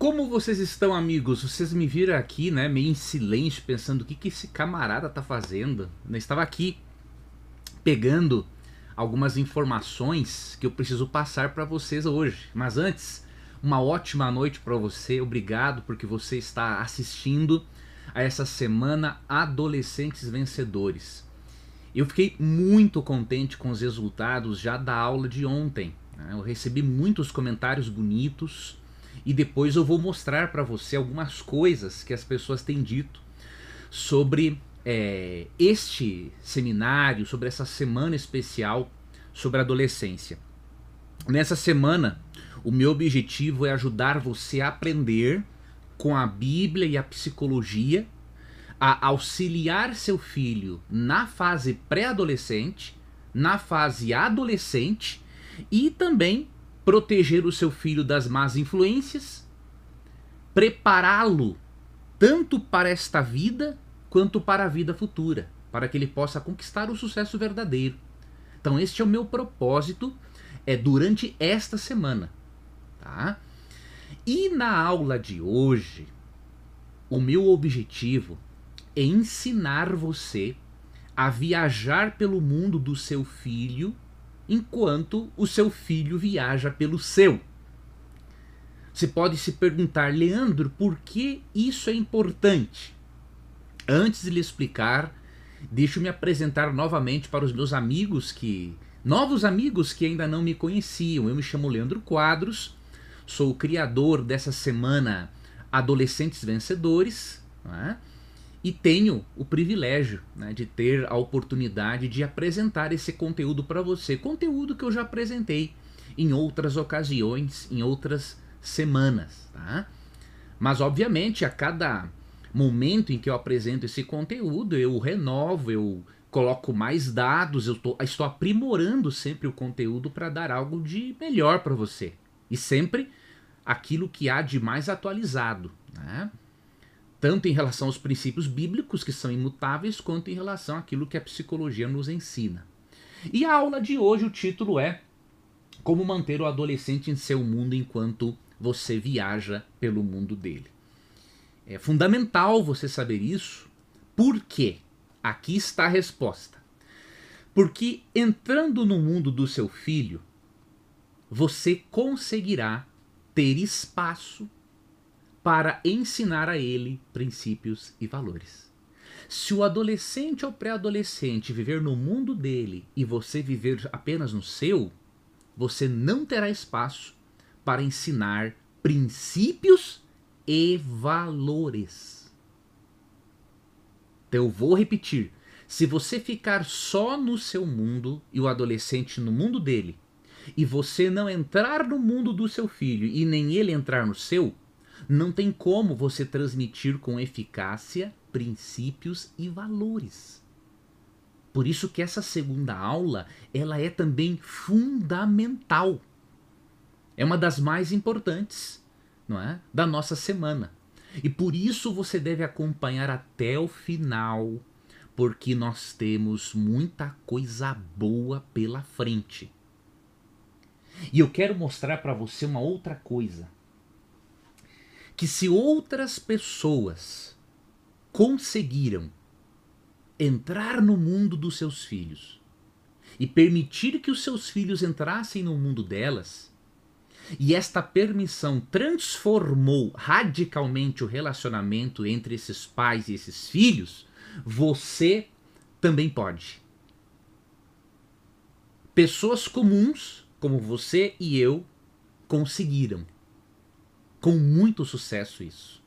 Como vocês estão, amigos? Vocês me viram aqui, né, meio em silêncio, pensando o que, que esse camarada tá fazendo. Eu estava aqui pegando algumas informações que eu preciso passar para vocês hoje. Mas antes, uma ótima noite para você. Obrigado porque você está assistindo a essa semana Adolescentes Vencedores. Eu fiquei muito contente com os resultados já da aula de ontem. Né? Eu recebi muitos comentários bonitos e depois eu vou mostrar para você algumas coisas que as pessoas têm dito sobre é, este seminário, sobre essa semana especial sobre adolescência. Nessa semana, o meu objetivo é ajudar você a aprender com a Bíblia e a psicologia a auxiliar seu filho na fase pré-adolescente, na fase adolescente e também proteger o seu filho das más influências, prepará-lo tanto para esta vida quanto para a vida futura, para que ele possa conquistar o sucesso verdadeiro. Então, este é o meu propósito é durante esta semana, tá? E na aula de hoje, o meu objetivo é ensinar você a viajar pelo mundo do seu filho enquanto o seu filho viaja pelo seu. Você pode se perguntar, Leandro, por que isso é importante? Antes de lhe explicar, deixa eu me apresentar novamente para os meus amigos que. Novos amigos que ainda não me conheciam. Eu me chamo Leandro Quadros, sou o criador dessa semana Adolescentes Vencedores, né? E tenho o privilégio né, de ter a oportunidade de apresentar esse conteúdo para você. Conteúdo que eu já apresentei em outras ocasiões, em outras semanas. Tá? Mas, obviamente, a cada momento em que eu apresento esse conteúdo, eu renovo, eu coloco mais dados, eu tô, estou aprimorando sempre o conteúdo para dar algo de melhor para você. E sempre aquilo que há de mais atualizado. Né? Tanto em relação aos princípios bíblicos, que são imutáveis, quanto em relação àquilo que a psicologia nos ensina. E a aula de hoje, o título é Como manter o adolescente em seu mundo enquanto você viaja pelo mundo dele. É fundamental você saber isso. Por quê? Aqui está a resposta. Porque entrando no mundo do seu filho, você conseguirá ter espaço para ensinar a ele princípios e valores. Se o adolescente ou pré-adolescente viver no mundo dele e você viver apenas no seu, você não terá espaço para ensinar princípios e valores. Então eu vou repetir. Se você ficar só no seu mundo e o adolescente no mundo dele, e você não entrar no mundo do seu filho e nem ele entrar no seu, não tem como você transmitir com eficácia princípios e valores. Por isso que essa segunda aula, ela é também fundamental. É uma das mais importantes não é? da nossa semana. E por isso você deve acompanhar até o final, porque nós temos muita coisa boa pela frente. E eu quero mostrar para você uma outra coisa. Que se outras pessoas conseguiram entrar no mundo dos seus filhos e permitir que os seus filhos entrassem no mundo delas, e esta permissão transformou radicalmente o relacionamento entre esses pais e esses filhos, você também pode. Pessoas comuns, como você e eu, conseguiram. Com muito sucesso isso.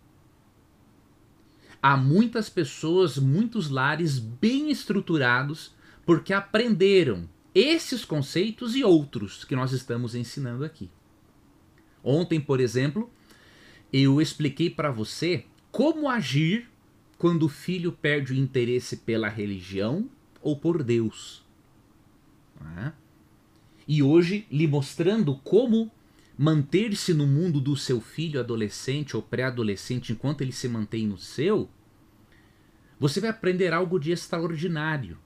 Há muitas pessoas, muitos lares bem estruturados porque aprenderam esses conceitos e outros que nós estamos ensinando aqui. Ontem, por exemplo, eu expliquei para você como agir quando o filho perde o interesse pela religião ou por Deus. É? E hoje lhe mostrando como manter-se no mundo do seu filho adolescente ou pré-adolescente enquanto ele se mantém no seu, você vai aprender algo de extraordinário.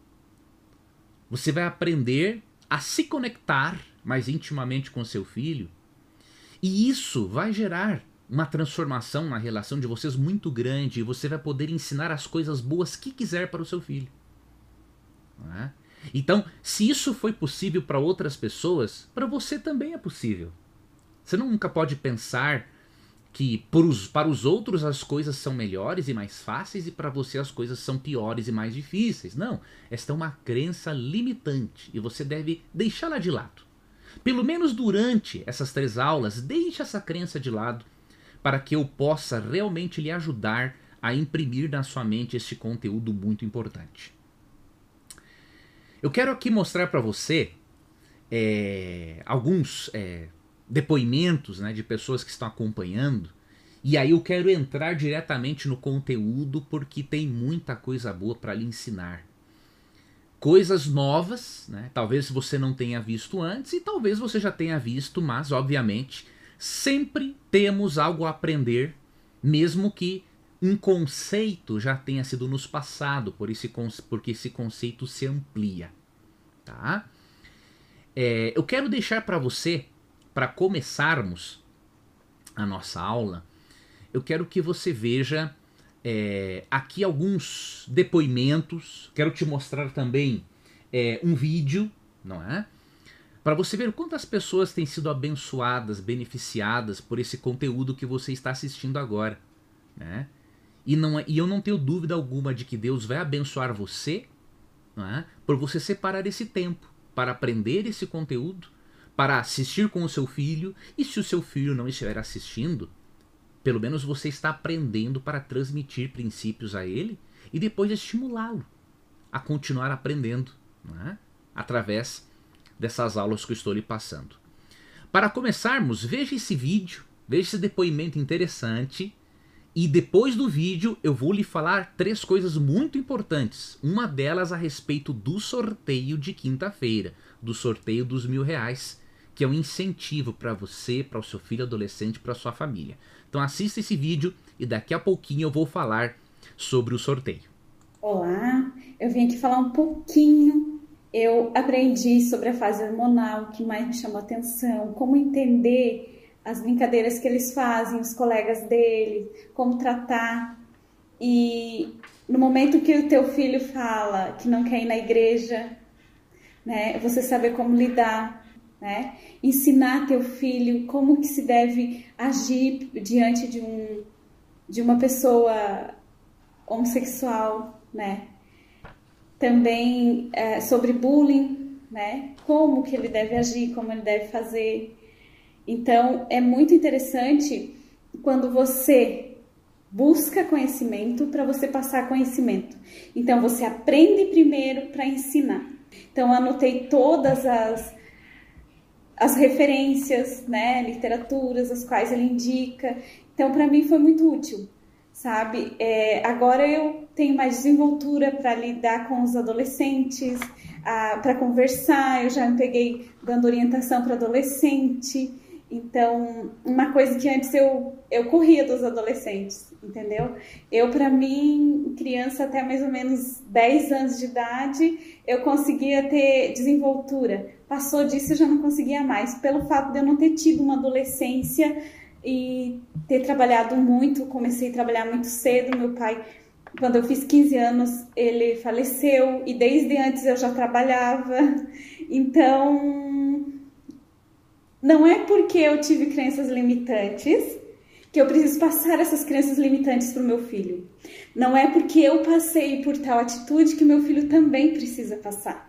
Você vai aprender a se conectar mais intimamente com seu filho e isso vai gerar uma transformação na relação de vocês muito grande e você vai poder ensinar as coisas boas que quiser para o seu filho. É? Então, se isso foi possível para outras pessoas, para você também é possível. Você nunca pode pensar que para os outros as coisas são melhores e mais fáceis e para você as coisas são piores e mais difíceis. Não, esta é uma crença limitante e você deve deixá-la de lado. Pelo menos durante essas três aulas, deixe essa crença de lado para que eu possa realmente lhe ajudar a imprimir na sua mente este conteúdo muito importante. Eu quero aqui mostrar para você é, alguns é, depoimentos né, de pessoas que estão acompanhando. E aí eu quero entrar diretamente no conteúdo porque tem muita coisa boa para lhe ensinar. Coisas novas, né? talvez você não tenha visto antes e talvez você já tenha visto, mas obviamente sempre temos algo a aprender, mesmo que um conceito já tenha sido nos passado, por esse, porque esse conceito se amplia. Tá? É, eu quero deixar para você, para começarmos a nossa aula, eu quero que você veja é, aqui alguns depoimentos. Quero te mostrar também é, um vídeo, não é? Para você ver quantas pessoas têm sido abençoadas, beneficiadas por esse conteúdo que você está assistindo agora, né? E, não, é, e eu não tenho dúvida alguma de que Deus vai abençoar você é? por você separar esse tempo para aprender esse conteúdo, para assistir com o seu filho, e se o seu filho não estiver assistindo, pelo menos você está aprendendo para transmitir princípios a ele e depois estimulá-lo a continuar aprendendo é? através dessas aulas que eu estou lhe passando. Para começarmos, veja esse vídeo, veja esse depoimento interessante e depois do vídeo eu vou lhe falar três coisas muito importantes. Uma delas a respeito do sorteio de quinta-feira, do sorteio dos mil reais, que é um incentivo para você, para o seu filho adolescente, para sua família. Então assista esse vídeo e daqui a pouquinho eu vou falar sobre o sorteio. Olá, eu vim aqui falar um pouquinho. Eu aprendi sobre a fase hormonal, que mais me chamou atenção, como entender as brincadeiras que eles fazem, os colegas dele, como tratar. E no momento que o teu filho fala que não quer ir na igreja, né, você saber como lidar, né? Ensinar teu filho como que se deve agir diante de um de uma pessoa homossexual, né? Também é, sobre bullying, né? Como que ele deve agir, como ele deve fazer. Então, é muito interessante quando você busca conhecimento para você passar conhecimento. Então, você aprende primeiro para ensinar. Então, anotei todas as, as referências, né, literaturas, as quais ele indica. Então, para mim foi muito útil, sabe? É, agora eu tenho mais desenvoltura para lidar com os adolescentes, para conversar. Eu já me peguei dando orientação para adolescente. Então, uma coisa que antes eu, eu corria dos adolescentes, entendeu? Eu, para mim, criança até mais ou menos 10 anos de idade, eu conseguia ter desenvoltura. Passou disso, eu já não conseguia mais, pelo fato de eu não ter tido uma adolescência e ter trabalhado muito. Comecei a trabalhar muito cedo. Meu pai, quando eu fiz 15 anos, ele faleceu e desde antes eu já trabalhava. Então, não é porque eu tive crenças limitantes que eu preciso passar essas crenças limitantes para o meu filho. Não é porque eu passei por tal atitude que meu filho também precisa passar.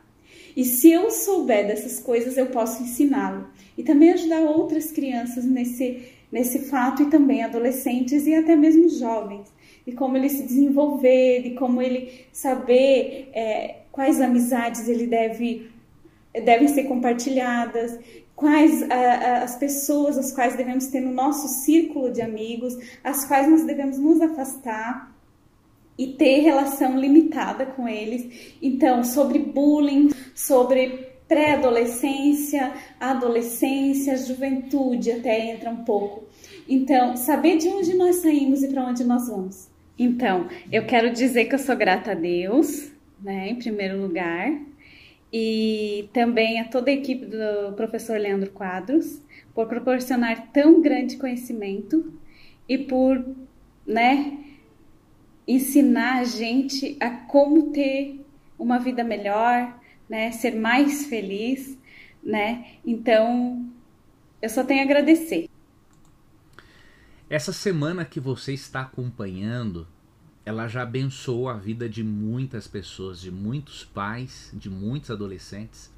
E se eu souber dessas coisas, eu posso ensiná-lo. E também ajudar outras crianças nesse, nesse fato e também adolescentes e até mesmo jovens, de como ele se desenvolver, de como ele saber é, quais amizades ele deve devem ser compartilhadas, quais uh, as pessoas as quais devemos ter no nosso círculo de amigos, as quais nós devemos nos afastar e ter relação limitada com eles. Então, sobre bullying, sobre pré-adolescência, adolescência, juventude até entra um pouco. Então, saber de onde nós saímos e para onde nós vamos. Então, eu quero dizer que eu sou grata a Deus, né, em primeiro lugar, e também a toda a equipe do professor Leandro Quadros por proporcionar tão grande conhecimento e por, né, ensinar a gente a como ter uma vida melhor, né, ser mais feliz, né? Então, eu só tenho a agradecer. Essa semana que você está acompanhando, ela já abençoou a vida de muitas pessoas, de muitos pais, de muitos adolescentes.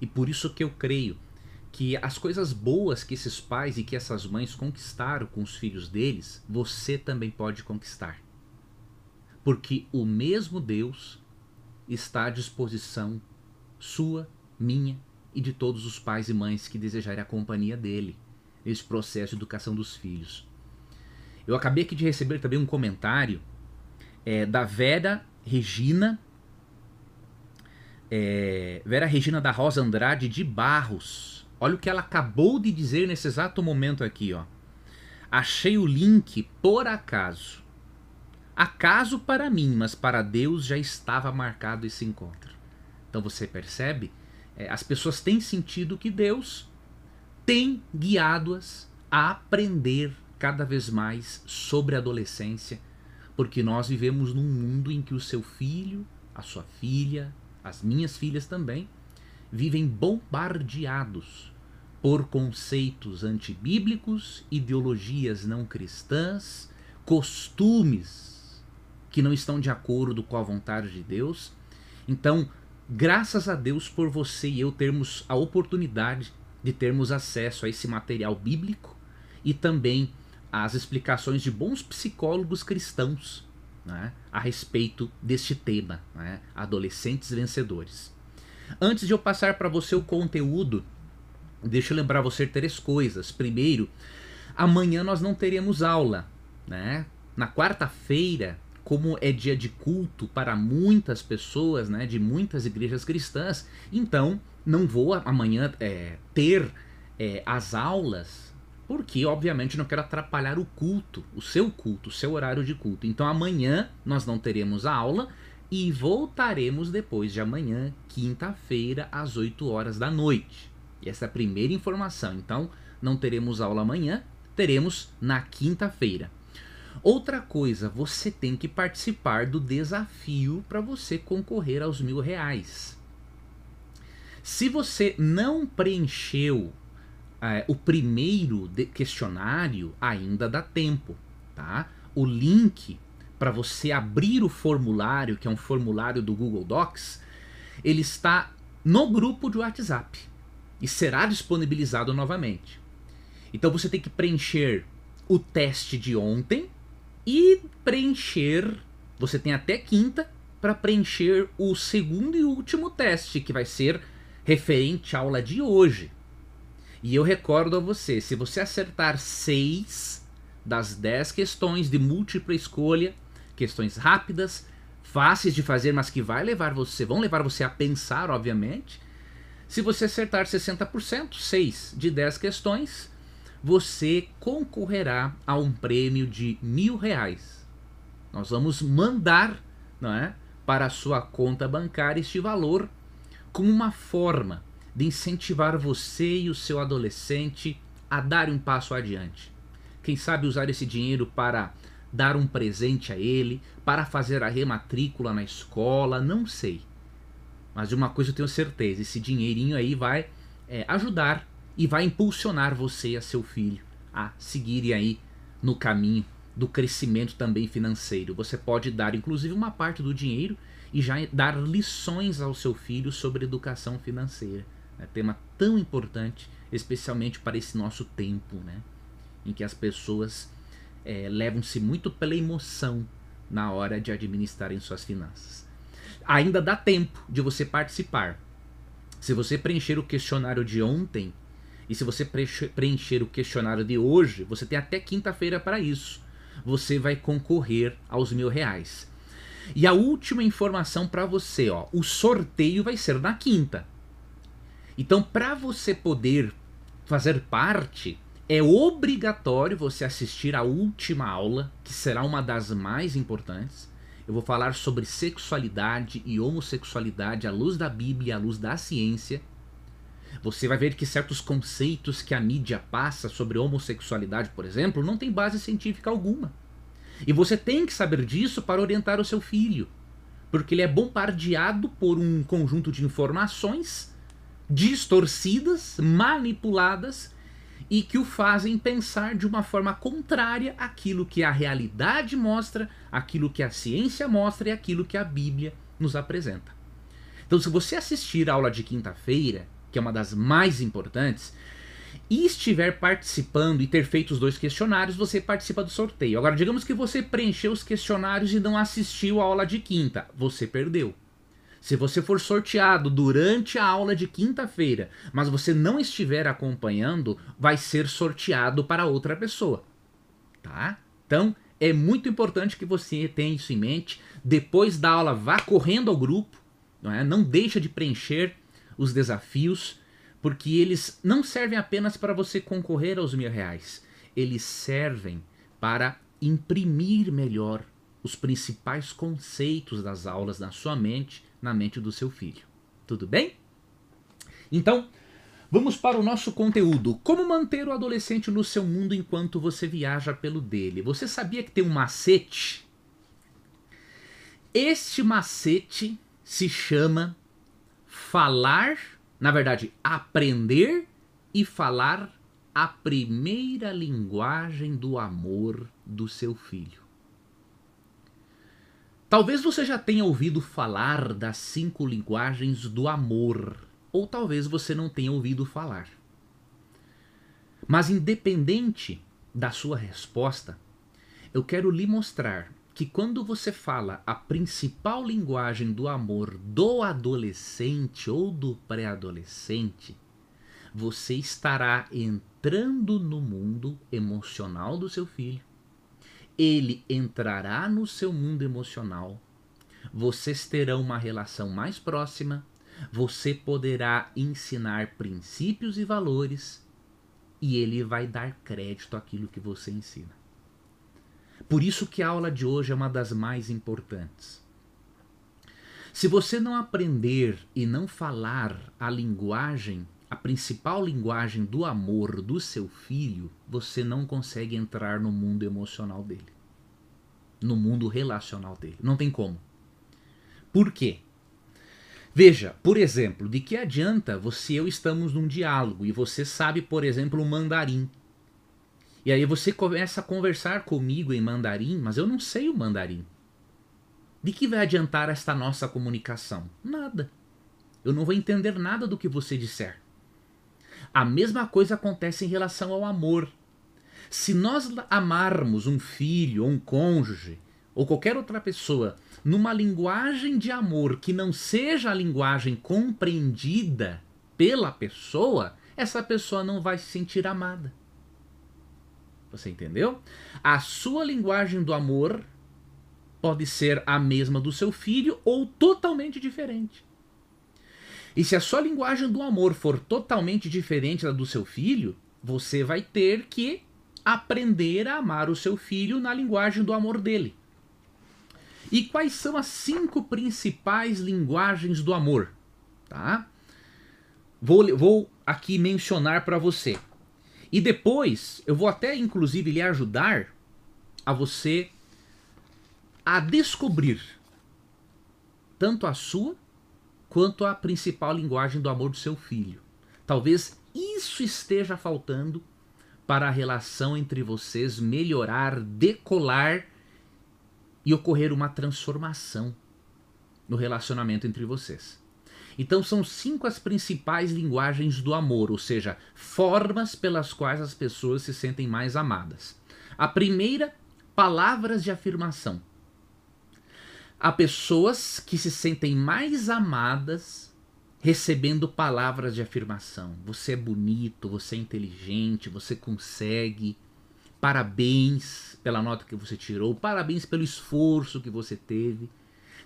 E por isso que eu creio que as coisas boas que esses pais e que essas mães conquistaram com os filhos deles, você também pode conquistar. Porque o mesmo Deus está à disposição sua, minha e de todos os pais e mães que desejarem a companhia dele nesse processo de educação dos filhos. Eu acabei aqui de receber também um comentário é, da Vera Regina, é, Vera Regina da Rosa Andrade de Barros. Olha o que ela acabou de dizer nesse exato momento aqui, ó. Achei o link por acaso. Acaso para mim, mas para Deus já estava marcado esse encontro. Então você percebe? É, as pessoas têm sentido que Deus tem guiado-as a aprender cada vez mais sobre a adolescência, porque nós vivemos num mundo em que o seu filho, a sua filha, as minhas filhas também, vivem bombardeados por conceitos antibíblicos, ideologias não cristãs, costumes que não estão de acordo com a vontade de Deus. Então, graças a Deus por você e eu termos a oportunidade de termos acesso a esse material bíblico e também às explicações de bons psicólogos cristãos né, a respeito deste tema, né, adolescentes vencedores. Antes de eu passar para você o conteúdo, deixa eu lembrar você três coisas. Primeiro, amanhã nós não teremos aula, né? Na quarta-feira, como é dia de culto para muitas pessoas, né, de muitas igrejas cristãs, então não vou amanhã é, ter é, as aulas, porque obviamente não quero atrapalhar o culto, o seu culto, o seu horário de culto. Então amanhã nós não teremos a aula e voltaremos depois de amanhã, quinta-feira, às 8 horas da noite. E essa é a primeira informação. Então não teremos aula amanhã, teremos na quinta-feira. Outra coisa, você tem que participar do desafio para você concorrer aos mil reais. Se você não preencheu é, o primeiro questionário, ainda dá tempo, tá? O link para você abrir o formulário, que é um formulário do Google Docs, ele está no grupo de WhatsApp e será disponibilizado novamente. Então você tem que preencher o teste de ontem, e preencher. Você tem até quinta para preencher o segundo e último teste, que vai ser referente à aula de hoje. E eu recordo a você: se você acertar seis das dez questões de múltipla escolha, questões rápidas, fáceis de fazer, mas que vai levar você, vão levar você a pensar, obviamente. Se você acertar 60%, 6 de 10 questões, você concorrerá a um prêmio de mil reais. Nós vamos mandar não é, para a sua conta bancária este valor como uma forma de incentivar você e o seu adolescente a dar um passo adiante. Quem sabe usar esse dinheiro para dar um presente a ele, para fazer a rematrícula na escola, não sei. Mas de uma coisa eu tenho certeza: esse dinheirinho aí vai é, ajudar e vai impulsionar você e a seu filho a seguirem aí no caminho do crescimento também financeiro. Você pode dar inclusive uma parte do dinheiro e já dar lições ao seu filho sobre educação financeira. É tema tão importante, especialmente para esse nosso tempo, né? Em que as pessoas é, levam-se muito pela emoção na hora de administrarem suas finanças. Ainda dá tempo de você participar. Se você preencher o questionário de ontem, e se você preencher o questionário de hoje, você tem até quinta-feira para isso. Você vai concorrer aos mil reais. E a última informação para você, ó, o sorteio vai ser na quinta. Então, para você poder fazer parte, é obrigatório você assistir a última aula, que será uma das mais importantes. Eu vou falar sobre sexualidade e homossexualidade à luz da Bíblia e à luz da ciência. Você vai ver que certos conceitos que a mídia passa sobre homossexualidade, por exemplo, não tem base científica alguma. E você tem que saber disso para orientar o seu filho, porque ele é bombardeado por um conjunto de informações distorcidas, manipuladas e que o fazem pensar de uma forma contrária àquilo que a realidade mostra, aquilo que a ciência mostra e aquilo que a Bíblia nos apresenta. Então, se você assistir a aula de quinta-feira, que é uma das mais importantes, e estiver participando e ter feito os dois questionários, você participa do sorteio. Agora, digamos que você preencheu os questionários e não assistiu a aula de quinta, você perdeu. Se você for sorteado durante a aula de quinta-feira, mas você não estiver acompanhando, vai ser sorteado para outra pessoa. Tá? Então, é muito importante que você tenha isso em mente. Depois da aula, vá correndo ao grupo, não, é? não deixa de preencher os desafios, porque eles não servem apenas para você concorrer aos mil reais, eles servem para imprimir melhor os principais conceitos das aulas na sua mente na mente do seu filho. Tudo bem? Então, vamos para o nosso conteúdo. Como manter o adolescente no seu mundo enquanto você viaja pelo dele? Você sabia que tem um macete? Este macete se chama falar, na verdade, aprender e falar a primeira linguagem do amor do seu filho. Talvez você já tenha ouvido falar das cinco linguagens do amor, ou talvez você não tenha ouvido falar. Mas, independente da sua resposta, eu quero lhe mostrar que quando você fala a principal linguagem do amor do adolescente ou do pré-adolescente, você estará entrando no mundo emocional do seu filho. Ele entrará no seu mundo emocional, vocês terão uma relação mais próxima, você poderá ensinar princípios e valores. E ele vai dar crédito àquilo que você ensina. Por isso que a aula de hoje é uma das mais importantes. Se você não aprender e não falar a linguagem a principal linguagem do amor do seu filho, você não consegue entrar no mundo emocional dele. No mundo relacional dele. Não tem como. Por quê? Veja, por exemplo, de que adianta você e eu estamos num diálogo e você sabe, por exemplo, o mandarim. E aí você começa a conversar comigo em mandarim, mas eu não sei o mandarim. De que vai adiantar esta nossa comunicação? Nada. Eu não vou entender nada do que você disser. A mesma coisa acontece em relação ao amor. Se nós amarmos um filho, ou um cônjuge, ou qualquer outra pessoa, numa linguagem de amor que não seja a linguagem compreendida pela pessoa, essa pessoa não vai se sentir amada. Você entendeu? A sua linguagem do amor pode ser a mesma do seu filho ou totalmente diferente. E se a sua linguagem do amor for totalmente diferente da do seu filho, você vai ter que aprender a amar o seu filho na linguagem do amor dele. E quais são as cinco principais linguagens do amor? Tá? Vou, vou aqui mencionar para você. E depois eu vou até inclusive lhe ajudar a você a descobrir tanto a sua quanto à principal linguagem do amor do seu filho. Talvez isso esteja faltando para a relação entre vocês melhorar, decolar e ocorrer uma transformação no relacionamento entre vocês. Então são cinco as principais linguagens do amor, ou seja, formas pelas quais as pessoas se sentem mais amadas. A primeira, palavras de afirmação. Há pessoas que se sentem mais amadas recebendo palavras de afirmação. Você é bonito, você é inteligente, você consegue. Parabéns pela nota que você tirou, parabéns pelo esforço que você teve.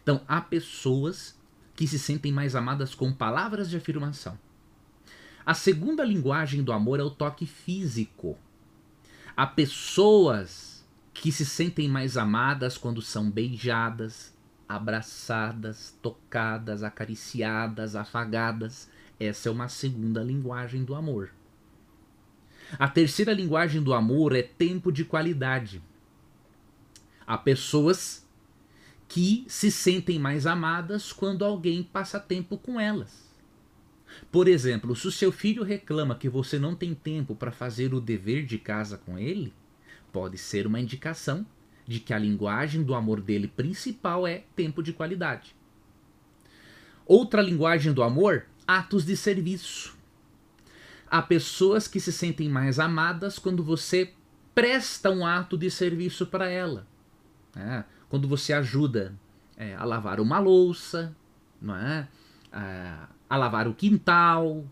Então, há pessoas que se sentem mais amadas com palavras de afirmação. A segunda linguagem do amor é o toque físico. Há pessoas que se sentem mais amadas quando são beijadas, abraçadas, tocadas, acariciadas, afagadas. Essa é uma segunda linguagem do amor. A terceira linguagem do amor é tempo de qualidade. Há pessoas que se sentem mais amadas quando alguém passa tempo com elas. Por exemplo, se o seu filho reclama que você não tem tempo para fazer o dever de casa com ele, pode ser uma indicação de que a linguagem do amor dele principal é tempo de qualidade. Outra linguagem do amor, atos de serviço. Há pessoas que se sentem mais amadas quando você presta um ato de serviço para ela. Né? Quando você ajuda é, a lavar uma louça, não é? A, a lavar o quintal,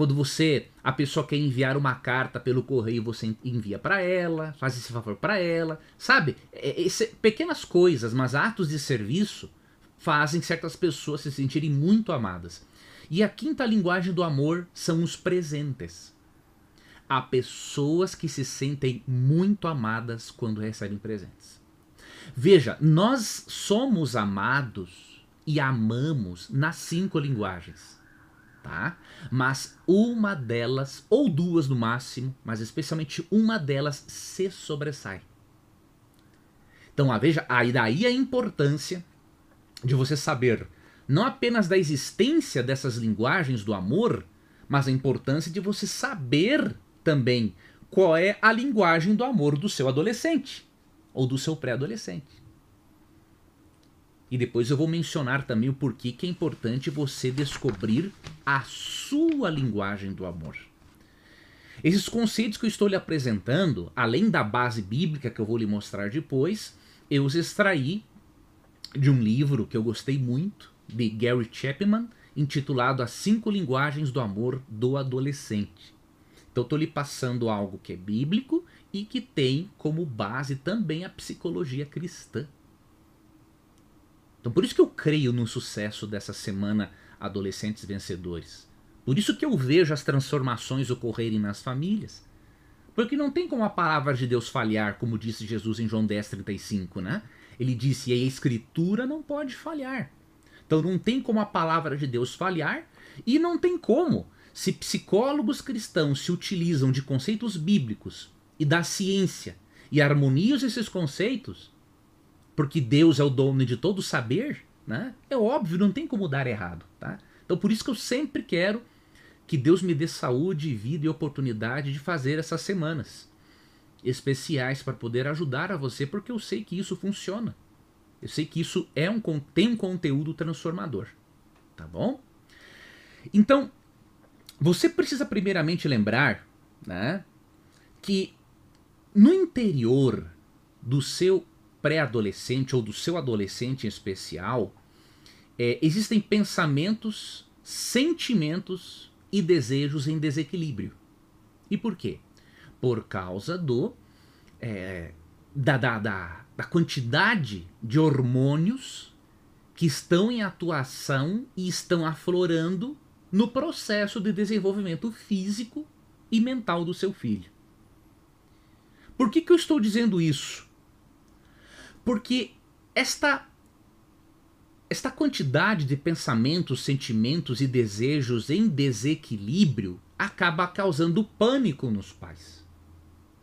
quando você, a pessoa quer enviar uma carta pelo correio, você envia para ela, faz esse favor para ela, sabe? É, esse, pequenas coisas, mas atos de serviço fazem certas pessoas se sentirem muito amadas. E a quinta linguagem do amor são os presentes. Há pessoas que se sentem muito amadas quando recebem presentes. Veja, nós somos amados e amamos nas cinco linguagens, tá? Mas uma delas, ou duas no máximo, mas especialmente uma delas se sobressai. Então, veja, aí daí a importância de você saber não apenas da existência dessas linguagens do amor, mas a importância de você saber também qual é a linguagem do amor do seu adolescente ou do seu pré-adolescente. E depois eu vou mencionar também o porquê que é importante você descobrir a sua linguagem do amor. Esses conceitos que eu estou lhe apresentando, além da base bíblica que eu vou lhe mostrar depois, eu os extraí de um livro que eu gostei muito, de Gary Chapman, intitulado As Cinco Linguagens do Amor do Adolescente. Então estou lhe passando algo que é bíblico e que tem como base também a psicologia cristã. Então por isso que eu creio no sucesso dessa semana Adolescentes Vencedores. Por isso que eu vejo as transformações ocorrerem nas famílias. Porque não tem como a palavra de Deus falhar, como disse Jesus em João 10,35, né? Ele disse, e a escritura não pode falhar. Então não tem como a palavra de Deus falhar, e não tem como, se psicólogos cristãos se utilizam de conceitos bíblicos e da ciência e harmonizam esses conceitos, porque Deus é o dono de todo saber, né? É óbvio, não tem como dar errado, tá? Então por isso que eu sempre quero que Deus me dê saúde, vida e oportunidade de fazer essas semanas especiais para poder ajudar a você, porque eu sei que isso funciona. Eu sei que isso é um tem um conteúdo transformador, tá bom? Então, você precisa primeiramente lembrar, né, que no interior do seu pré-adolescente ou do seu adolescente em especial, é, existem pensamentos, sentimentos e desejos em desequilíbrio. E por quê? Por causa do é, da, da, da, da quantidade de hormônios que estão em atuação e estão aflorando no processo de desenvolvimento físico e mental do seu filho. Por que, que eu estou dizendo isso? Porque esta esta quantidade de pensamentos, sentimentos e desejos em desequilíbrio acaba causando pânico nos pais.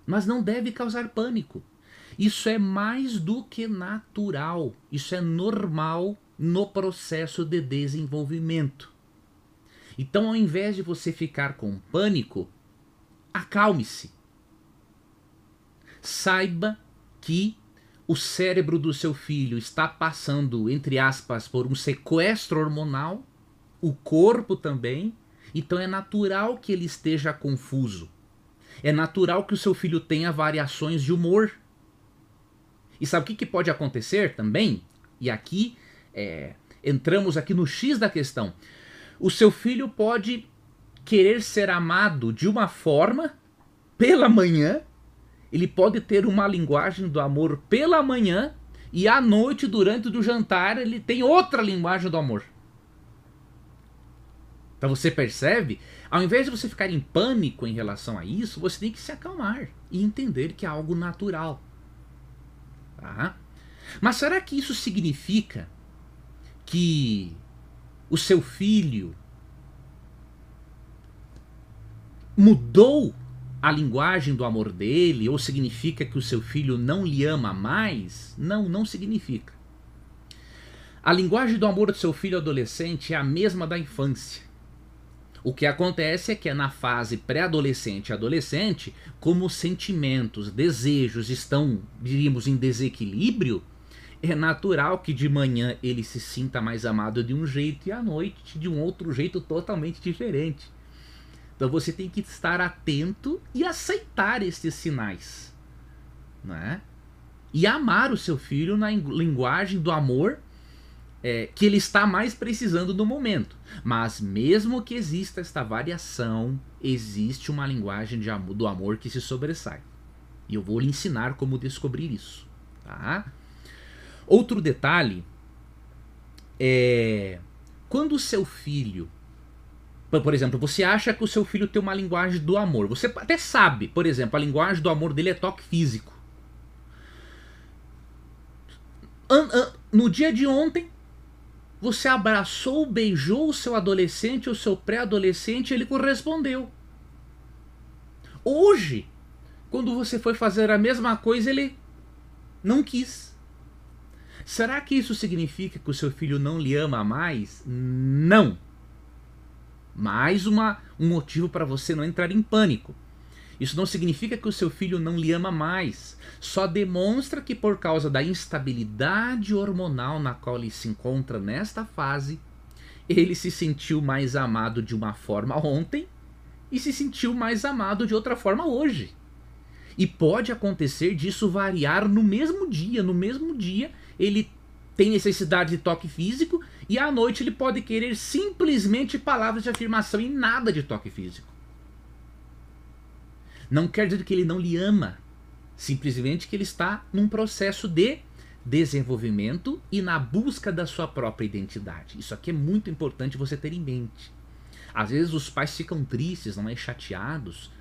Mas não deve causar pânico. Isso é mais do que natural. Isso é normal no processo de desenvolvimento. Então, ao invés de você ficar com pânico, acalme-se. Saiba que o cérebro do seu filho está passando, entre aspas, por um sequestro hormonal, o corpo também, então é natural que ele esteja confuso. É natural que o seu filho tenha variações de humor. E sabe o que, que pode acontecer também? E aqui é, entramos aqui no X da questão. O seu filho pode querer ser amado de uma forma pela manhã ele pode ter uma linguagem do amor pela manhã e à noite, durante o jantar, ele tem outra linguagem do amor. Então você percebe? Ao invés de você ficar em pânico em relação a isso, você tem que se acalmar e entender que é algo natural. Tá? Mas será que isso significa que o seu filho mudou a linguagem do amor dele ou significa que o seu filho não lhe ama mais? Não, não significa. A linguagem do amor do seu filho adolescente é a mesma da infância. O que acontece é que é na fase pré-adolescente e adolescente, como os sentimentos, desejos estão, diríamos, em desequilíbrio, é natural que de manhã ele se sinta mais amado de um jeito e à noite de um outro jeito totalmente diferente. Então você tem que estar atento e aceitar esses sinais, né? E amar o seu filho na linguagem do amor é, que ele está mais precisando no momento. Mas mesmo que exista esta variação, existe uma linguagem de do amor que se sobressai. E eu vou lhe ensinar como descobrir isso. Tá? Outro detalhe é quando o seu filho, por exemplo, você acha que o seu filho tem uma linguagem do amor, você até sabe, por exemplo, a linguagem do amor dele é toque físico. No dia de ontem, você abraçou, beijou o seu adolescente, o seu pré-adolescente, ele correspondeu. Hoje, quando você foi fazer a mesma coisa, ele não quis. Será que isso significa que o seu filho não lhe ama mais? Não. Mais uma, um motivo para você não entrar em pânico. Isso não significa que o seu filho não lhe ama mais. Só demonstra que, por causa da instabilidade hormonal na qual ele se encontra nesta fase, ele se sentiu mais amado de uma forma ontem e se sentiu mais amado de outra forma hoje. E pode acontecer disso variar no mesmo dia. No mesmo dia, ele tem necessidade de toque físico e à noite ele pode querer simplesmente palavras de afirmação e nada de toque físico. Não quer dizer que ele não lhe ama, simplesmente que ele está num processo de desenvolvimento e na busca da sua própria identidade. Isso aqui é muito importante você ter em mente. Às vezes os pais ficam tristes, não é chateados,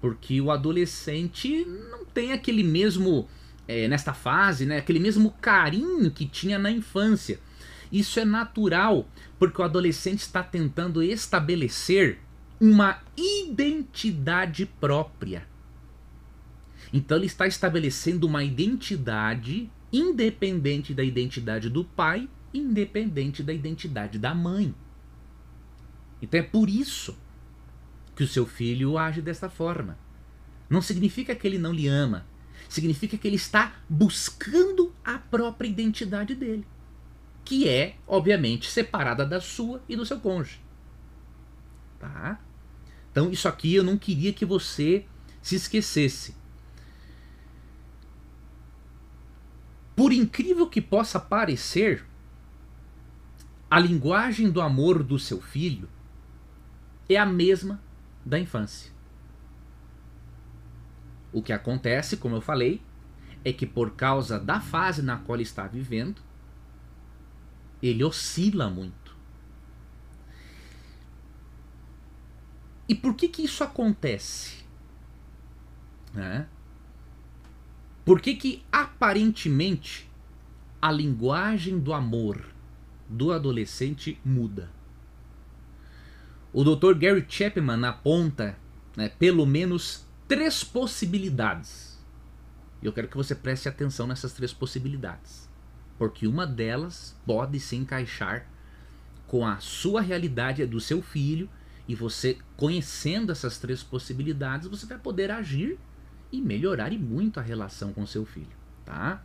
porque o adolescente não tem aquele mesmo é, nesta fase, né, aquele mesmo carinho que tinha na infância. Isso é natural, porque o adolescente está tentando estabelecer uma identidade própria. Então ele está estabelecendo uma identidade independente da identidade do pai, independente da identidade da mãe. Então é por isso que o seu filho age dessa forma. Não significa que ele não lhe ama, significa que ele está buscando a própria identidade dele, que é, obviamente, separada da sua e do seu cônjuge. Tá? Então, isso aqui eu não queria que você se esquecesse. Por incrível que possa parecer, a linguagem do amor do seu filho é a mesma da infância. O que acontece, como eu falei, é que por causa da fase na qual ele está vivendo, ele oscila muito. E por que que isso acontece? Né? Por que que aparentemente a linguagem do amor do adolescente muda? O Dr. Gary Chapman aponta né, pelo menos três possibilidades. Eu quero que você preste atenção nessas três possibilidades. Porque uma delas pode se encaixar com a sua realidade, do seu filho, e você, conhecendo essas três possibilidades, você vai poder agir e melhorar e muito a relação com seu filho, tá?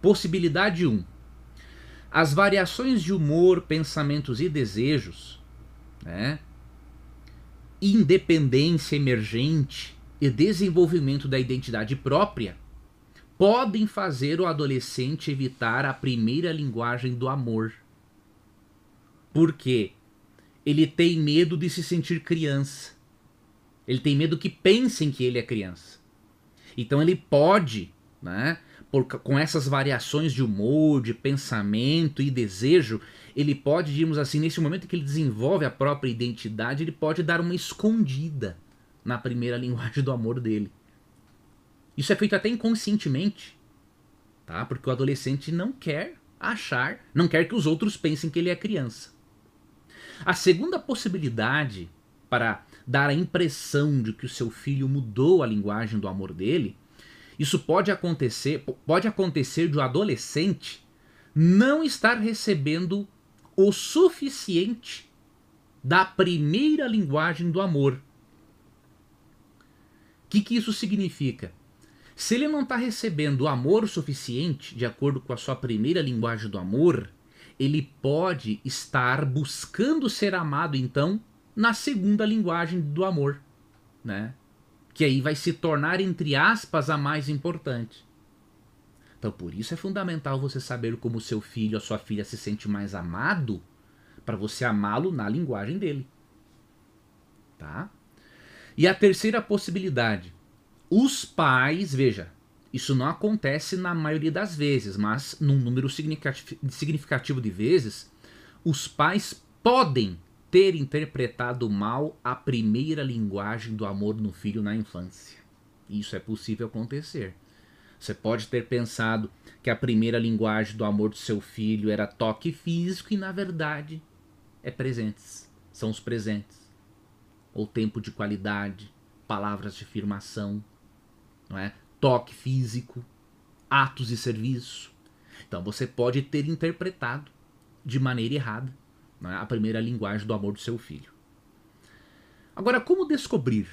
Possibilidade 1. Um, as variações de humor, pensamentos e desejos, né? Independência emergente e desenvolvimento da identidade própria podem fazer o adolescente evitar a primeira linguagem do amor. Por quê? ele tem medo de se sentir criança. Ele tem medo que pensem que ele é criança. Então ele pode, né, por, com essas variações de humor, de pensamento e desejo, ele pode, digamos assim, nesse momento que ele desenvolve a própria identidade, ele pode dar uma escondida na primeira linguagem do amor dele. Isso é feito até inconscientemente, tá? Porque o adolescente não quer achar, não quer que os outros pensem que ele é criança. A segunda possibilidade para dar a impressão de que o seu filho mudou a linguagem do amor dele, isso pode acontecer, pode acontecer de um adolescente não estar recebendo o suficiente da primeira linguagem do amor. O que, que isso significa? Se ele não está recebendo o amor suficiente, de acordo com a sua primeira linguagem do amor, ele pode estar buscando ser amado, então, na segunda linguagem do amor, né? Que aí vai se tornar, entre aspas, a mais importante. Então, por isso é fundamental você saber como seu filho ou sua filha se sente mais amado, para você amá-lo na linguagem dele. Tá? E a terceira possibilidade, os pais, veja, isso não acontece na maioria das vezes, mas num número significativo de vezes, os pais podem ter interpretado mal a primeira linguagem do amor no filho na infância. Isso é possível acontecer. Você pode ter pensado que a primeira linguagem do amor do seu filho era toque físico e na verdade é presentes. São os presentes. Ou tempo de qualidade, palavras de afirmação, não é? Toque físico, atos de serviço. Então você pode ter interpretado de maneira errada é? a primeira linguagem do amor do seu filho. Agora, como descobrir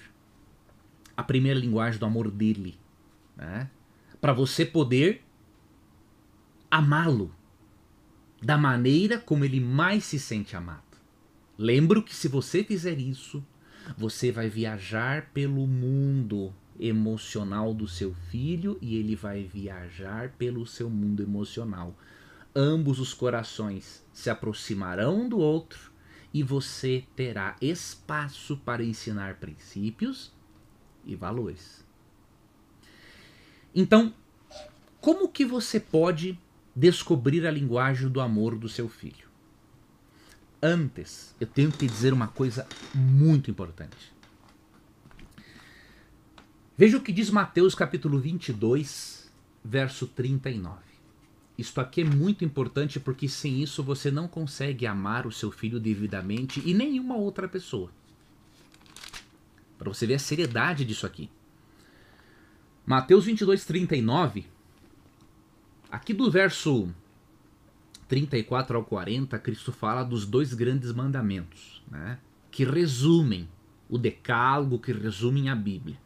a primeira linguagem do amor dele? Né? Para você poder amá-lo da maneira como ele mais se sente amado. Lembro que se você fizer isso, você vai viajar pelo mundo emocional do seu filho e ele vai viajar pelo seu mundo emocional. Ambos os corações se aproximarão do outro e você terá espaço para ensinar princípios e valores. Então, como que você pode descobrir a linguagem do amor do seu filho? Antes, eu tenho que dizer uma coisa muito importante. Veja o que diz Mateus capítulo 22, verso 39. Isto aqui é muito importante porque sem isso você não consegue amar o seu filho devidamente e nenhuma outra pessoa. Para você ver a seriedade disso aqui. Mateus 22, 39. Aqui do verso 34 ao 40, Cristo fala dos dois grandes mandamentos, né? que resumem o decálogo, que resumem a Bíblia.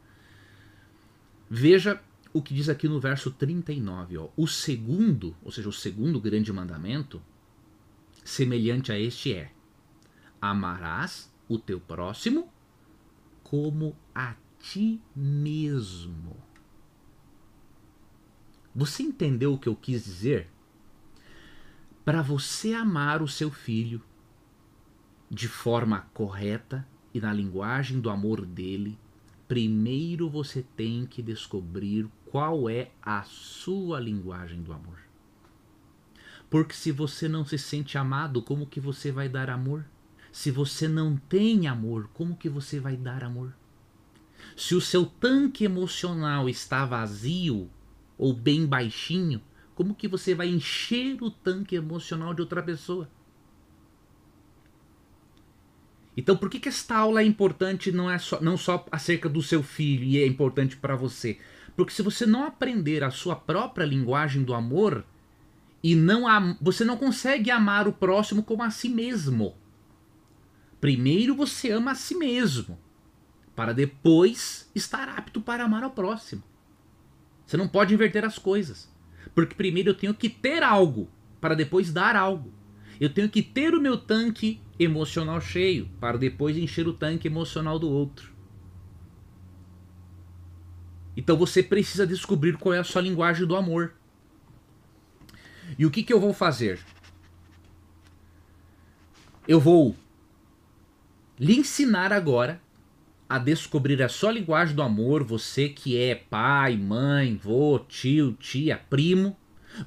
Veja o que diz aqui no verso 39. Ó. O segundo, ou seja, o segundo grande mandamento, semelhante a este é: amarás o teu próximo como a ti mesmo. Você entendeu o que eu quis dizer? Para você amar o seu filho de forma correta e na linguagem do amor dele, primeiro você tem que descobrir qual é a sua linguagem do amor. Porque se você não se sente amado, como que você vai dar amor? Se você não tem amor, como que você vai dar amor? Se o seu tanque emocional está vazio, ou bem baixinho, como que você vai encher o tanque emocional de outra pessoa? Então, por que, que esta aula é importante não, é só, não só acerca do seu filho e é importante para você? Porque se você não aprender a sua própria linguagem do amor, e não você não consegue amar o próximo como a si mesmo. Primeiro você ama a si mesmo, para depois estar apto para amar ao próximo. Você não pode inverter as coisas. Porque primeiro eu tenho que ter algo para depois dar algo. Eu tenho que ter o meu tanque emocional cheio para depois encher o tanque emocional do outro. Então você precisa descobrir qual é a sua linguagem do amor. E o que, que eu vou fazer? Eu vou lhe ensinar agora a descobrir a sua linguagem do amor, você que é pai, mãe, vô, tio, tia, primo,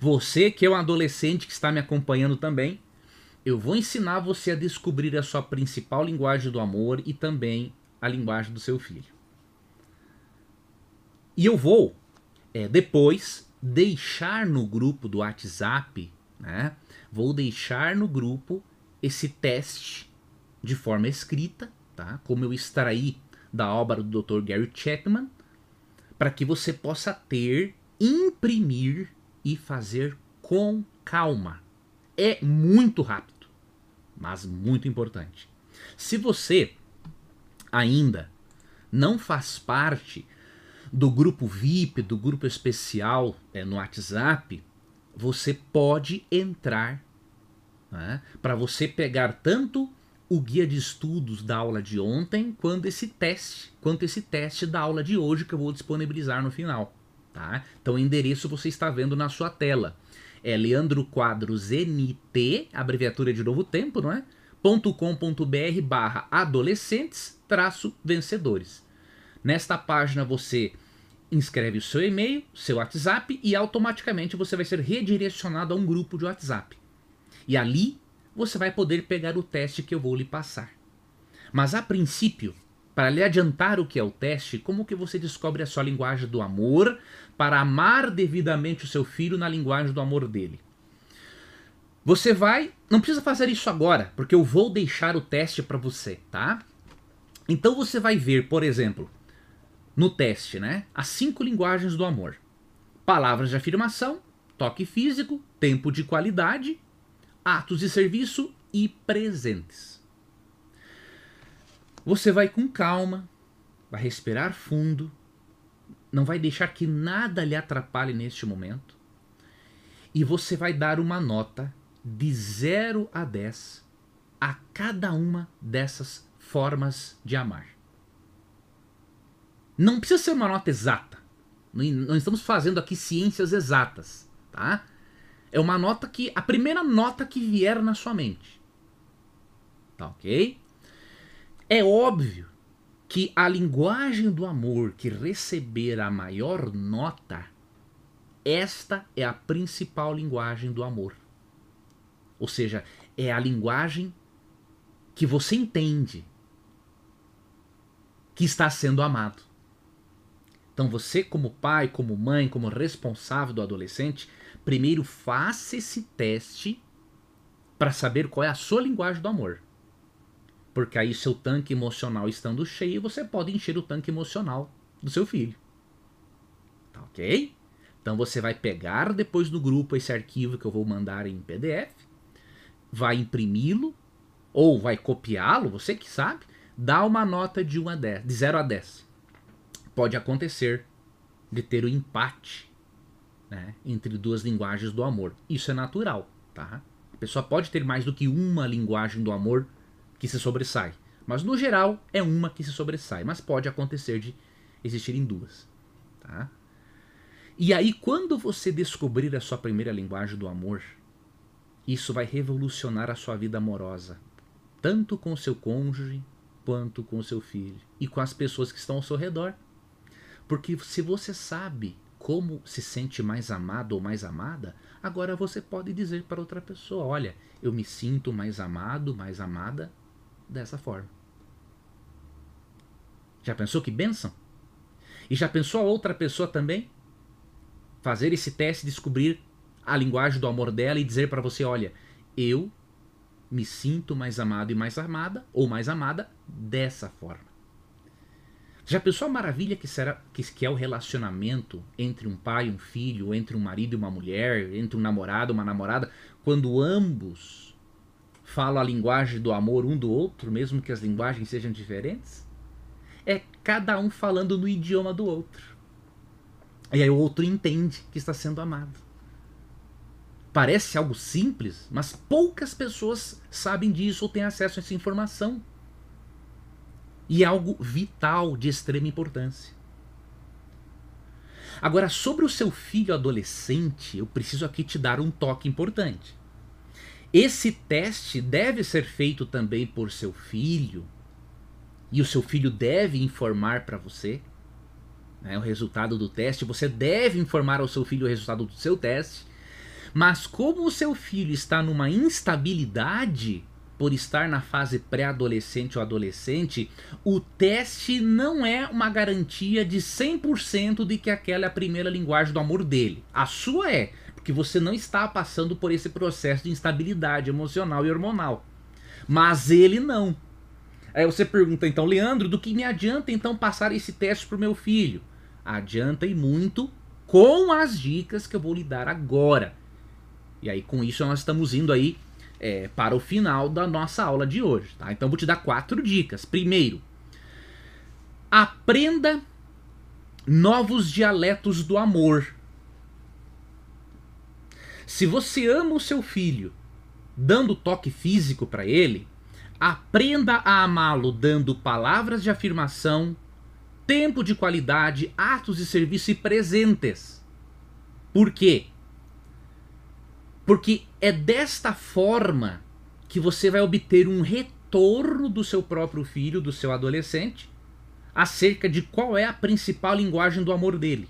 você que é um adolescente que está me acompanhando também, eu vou ensinar você a descobrir a sua principal linguagem do amor e também a linguagem do seu filho. E eu vou é, depois deixar no grupo do WhatsApp, né? Vou deixar no grupo esse teste de forma escrita tá? Como eu extraí da obra do Dr. Gary Chapman, para que você possa ter, imprimir e fazer com calma. É muito rápido, mas muito importante. Se você ainda não faz parte do grupo VIP, do grupo especial é, no WhatsApp, você pode entrar né, para você pegar tanto o guia de estudos da aula de ontem quanto esse teste, quanto esse teste da aula de hoje que eu vou disponibilizar no final. Tá? Então o endereço você está vendo na sua tela. É Leandro Quadros NT, abreviatura de Novo Tempo, não é? .com.br barra adolescentes traço vencedores. Nesta página você inscreve o seu e-mail, seu WhatsApp e automaticamente você vai ser redirecionado a um grupo de WhatsApp. E ali você vai poder pegar o teste que eu vou lhe passar. Mas a princípio, para lhe adiantar o que é o teste, como que você descobre a sua linguagem do amor para amar devidamente o seu filho na linguagem do amor dele? Você vai, não precisa fazer isso agora, porque eu vou deixar o teste para você, tá? Então você vai ver, por exemplo, no teste, né? As cinco linguagens do amor: palavras de afirmação, toque físico, tempo de qualidade, atos de serviço e presentes. Você vai com calma, vai respirar fundo, não vai deixar que nada lhe atrapalhe neste momento, e você vai dar uma nota de 0 a 10 a cada uma dessas formas de amar. Não precisa ser uma nota exata. Não estamos fazendo aqui ciências exatas, tá? É uma nota que a primeira nota que vier na sua mente. Tá OK? É óbvio que a linguagem do amor que receber a maior nota, esta é a principal linguagem do amor. Ou seja, é a linguagem que você entende que está sendo amado. Então você, como pai, como mãe, como responsável do adolescente, primeiro faça esse teste para saber qual é a sua linguagem do amor. Porque aí seu tanque emocional estando cheio, você pode encher o tanque emocional do seu filho. Tá ok? Então você vai pegar depois do grupo esse arquivo que eu vou mandar em PDF, vai imprimi-lo ou vai copiá-lo, você que sabe, dá uma nota de 1 a 10, de 0 a 10 pode acontecer de ter o empate né, entre duas linguagens do amor. Isso é natural, tá? A pessoa pode ter mais do que uma linguagem do amor que se sobressai, mas no geral é uma que se sobressai, mas pode acontecer de existirem duas, tá? E aí quando você descobrir a sua primeira linguagem do amor, isso vai revolucionar a sua vida amorosa, tanto com o seu cônjuge quanto com o seu filho e com as pessoas que estão ao seu redor. Porque se você sabe como se sente mais amado ou mais amada, agora você pode dizer para outra pessoa: olha, eu me sinto mais amado, mais amada dessa forma. Já pensou que benção? E já pensou a outra pessoa também? Fazer esse teste, descobrir a linguagem do amor dela e dizer para você: olha, eu me sinto mais amado e mais amada, ou mais amada dessa forma. Já pensou a maravilha que, será, que, que é o relacionamento entre um pai e um filho, entre um marido e uma mulher, entre um namorado e uma namorada, quando ambos falam a linguagem do amor um do outro, mesmo que as linguagens sejam diferentes? É cada um falando no idioma do outro. E aí o outro entende que está sendo amado. Parece algo simples, mas poucas pessoas sabem disso ou têm acesso a essa informação e algo vital de extrema importância. Agora, sobre o seu filho adolescente, eu preciso aqui te dar um toque importante. Esse teste deve ser feito também por seu filho, e o seu filho deve informar para você né, o resultado do teste. Você deve informar ao seu filho o resultado do seu teste. Mas como o seu filho está numa instabilidade, por estar na fase pré-adolescente ou adolescente, o teste não é uma garantia de 100% de que aquela é a primeira linguagem do amor dele. A sua é, porque você não está passando por esse processo de instabilidade emocional e hormonal. Mas ele não. Aí você pergunta então, Leandro, do que me adianta então passar esse teste pro meu filho? Adianta e muito com as dicas que eu vou lhe dar agora. E aí com isso nós estamos indo aí é, para o final da nossa aula de hoje, tá? Então vou te dar quatro dicas. Primeiro, aprenda novos dialetos do amor. Se você ama o seu filho, dando toque físico para ele, aprenda a amá-lo dando palavras de afirmação, tempo de qualidade, atos de serviço e presentes. Por quê? Porque é desta forma que você vai obter um retorno do seu próprio filho, do seu adolescente, acerca de qual é a principal linguagem do amor dele.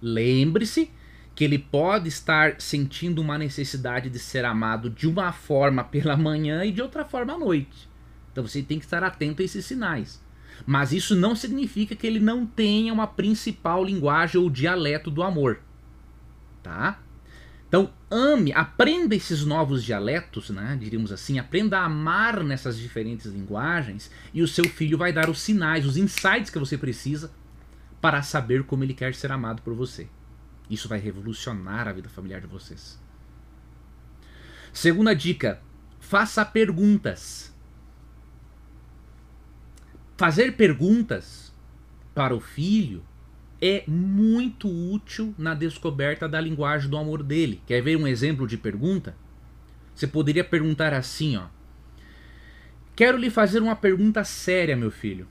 Lembre-se que ele pode estar sentindo uma necessidade de ser amado de uma forma pela manhã e de outra forma à noite. Então você tem que estar atento a esses sinais. Mas isso não significa que ele não tenha uma principal linguagem ou dialeto do amor. Tá? Então, ame, aprenda esses novos dialetos, né? Diríamos assim, aprenda a amar nessas diferentes linguagens e o seu filho vai dar os sinais, os insights que você precisa para saber como ele quer ser amado por você. Isso vai revolucionar a vida familiar de vocês. Segunda dica: faça perguntas. Fazer perguntas para o filho é muito útil na descoberta da linguagem do amor dele. Quer ver um exemplo de pergunta? Você poderia perguntar assim, ó: Quero lhe fazer uma pergunta séria, meu filho.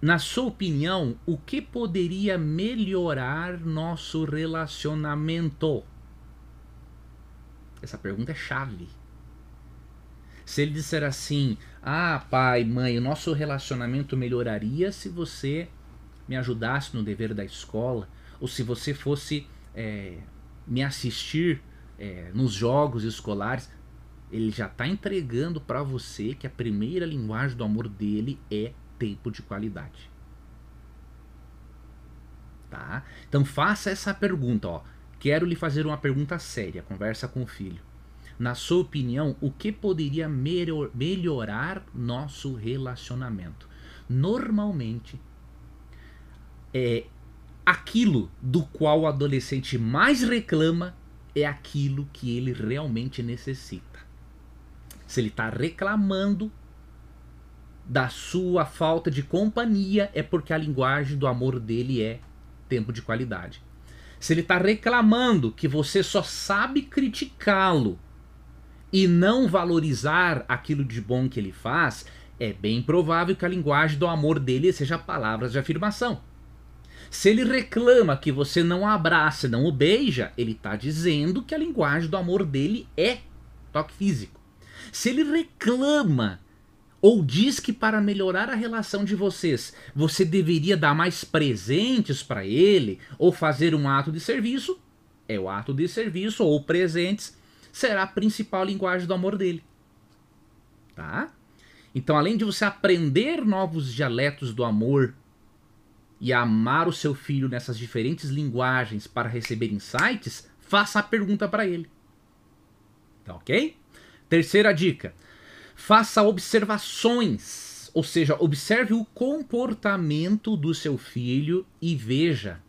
Na sua opinião, o que poderia melhorar nosso relacionamento? Essa pergunta é chave. Se ele disser assim: Ah, pai, mãe, o nosso relacionamento melhoraria se você me ajudasse no dever da escola, ou se você fosse é, me assistir é, nos jogos escolares, ele já está entregando para você que a primeira linguagem do amor dele é tempo de qualidade. Tá? Então faça essa pergunta, ó. Quero lhe fazer uma pergunta séria, conversa com o filho. Na sua opinião, o que poderia melhorar nosso relacionamento? Normalmente, é aquilo do qual o adolescente mais reclama é aquilo que ele realmente necessita. Se ele está reclamando da sua falta de companhia, é porque a linguagem do amor dele é tempo de qualidade. Se ele está reclamando que você só sabe criticá-lo e não valorizar aquilo de bom que ele faz, é bem provável que a linguagem do amor dele seja palavras de afirmação. Se ele reclama que você não abraça, não o beija, ele está dizendo que a linguagem do amor dele é toque físico. Se ele reclama ou diz que para melhorar a relação de vocês, você deveria dar mais presentes para ele ou fazer um ato de serviço, é o ato de serviço ou presentes será a principal linguagem do amor dele. Tá? Então, além de você aprender novos dialetos do amor e amar o seu filho nessas diferentes linguagens para receber insights, faça a pergunta para ele. Tá ok? Terceira dica: faça observações, ou seja, observe o comportamento do seu filho e veja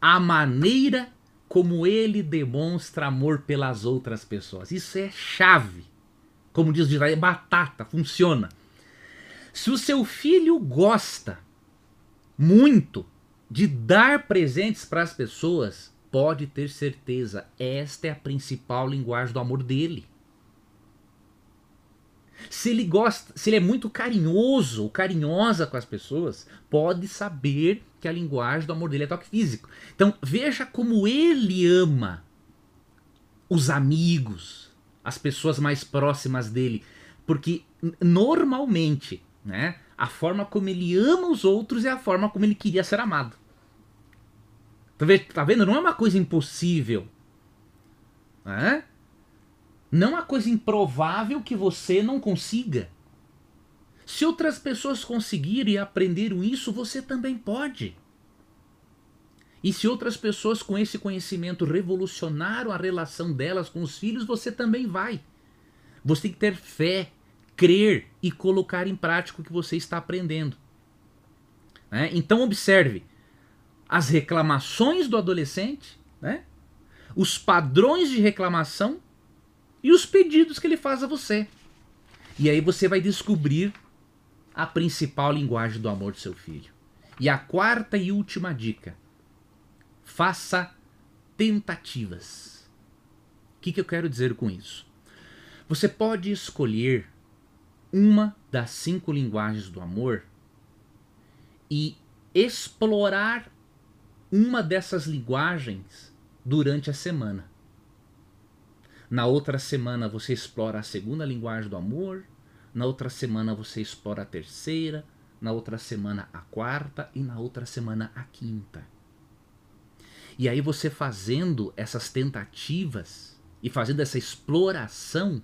a maneira como ele demonstra amor pelas outras pessoas. Isso é chave. Como diz o é batata, funciona. Se o seu filho gosta muito de dar presentes para as pessoas, pode ter certeza, esta é a principal linguagem do amor dele. Se ele gosta, se ele é muito carinhoso carinhosa com as pessoas, pode saber que a linguagem do amor dele é toque físico. Então veja como ele ama os amigos, as pessoas mais próximas dele, porque normalmente, né, a forma como ele ama os outros é a forma como ele queria ser amado. Tá vendo? Não é uma coisa impossível. Né? Não uma coisa improvável que você não consiga. Se outras pessoas conseguirem e aprenderam isso, você também pode. E se outras pessoas com esse conhecimento revolucionaram a relação delas com os filhos, você também vai. Você tem que ter fé, crer e colocar em prática o que você está aprendendo. Né? Então, observe as reclamações do adolescente, né? os padrões de reclamação e os pedidos que ele faz a você. E aí você vai descobrir a principal linguagem do amor do seu filho. E a quarta e última dica: faça tentativas. O que, que eu quero dizer com isso? Você pode escolher uma das cinco linguagens do amor e explorar uma dessas linguagens durante a semana. Na outra semana você explora a segunda linguagem do amor, na outra semana você explora a terceira, na outra semana a quarta e na outra semana a quinta. E aí você fazendo essas tentativas e fazendo essa exploração,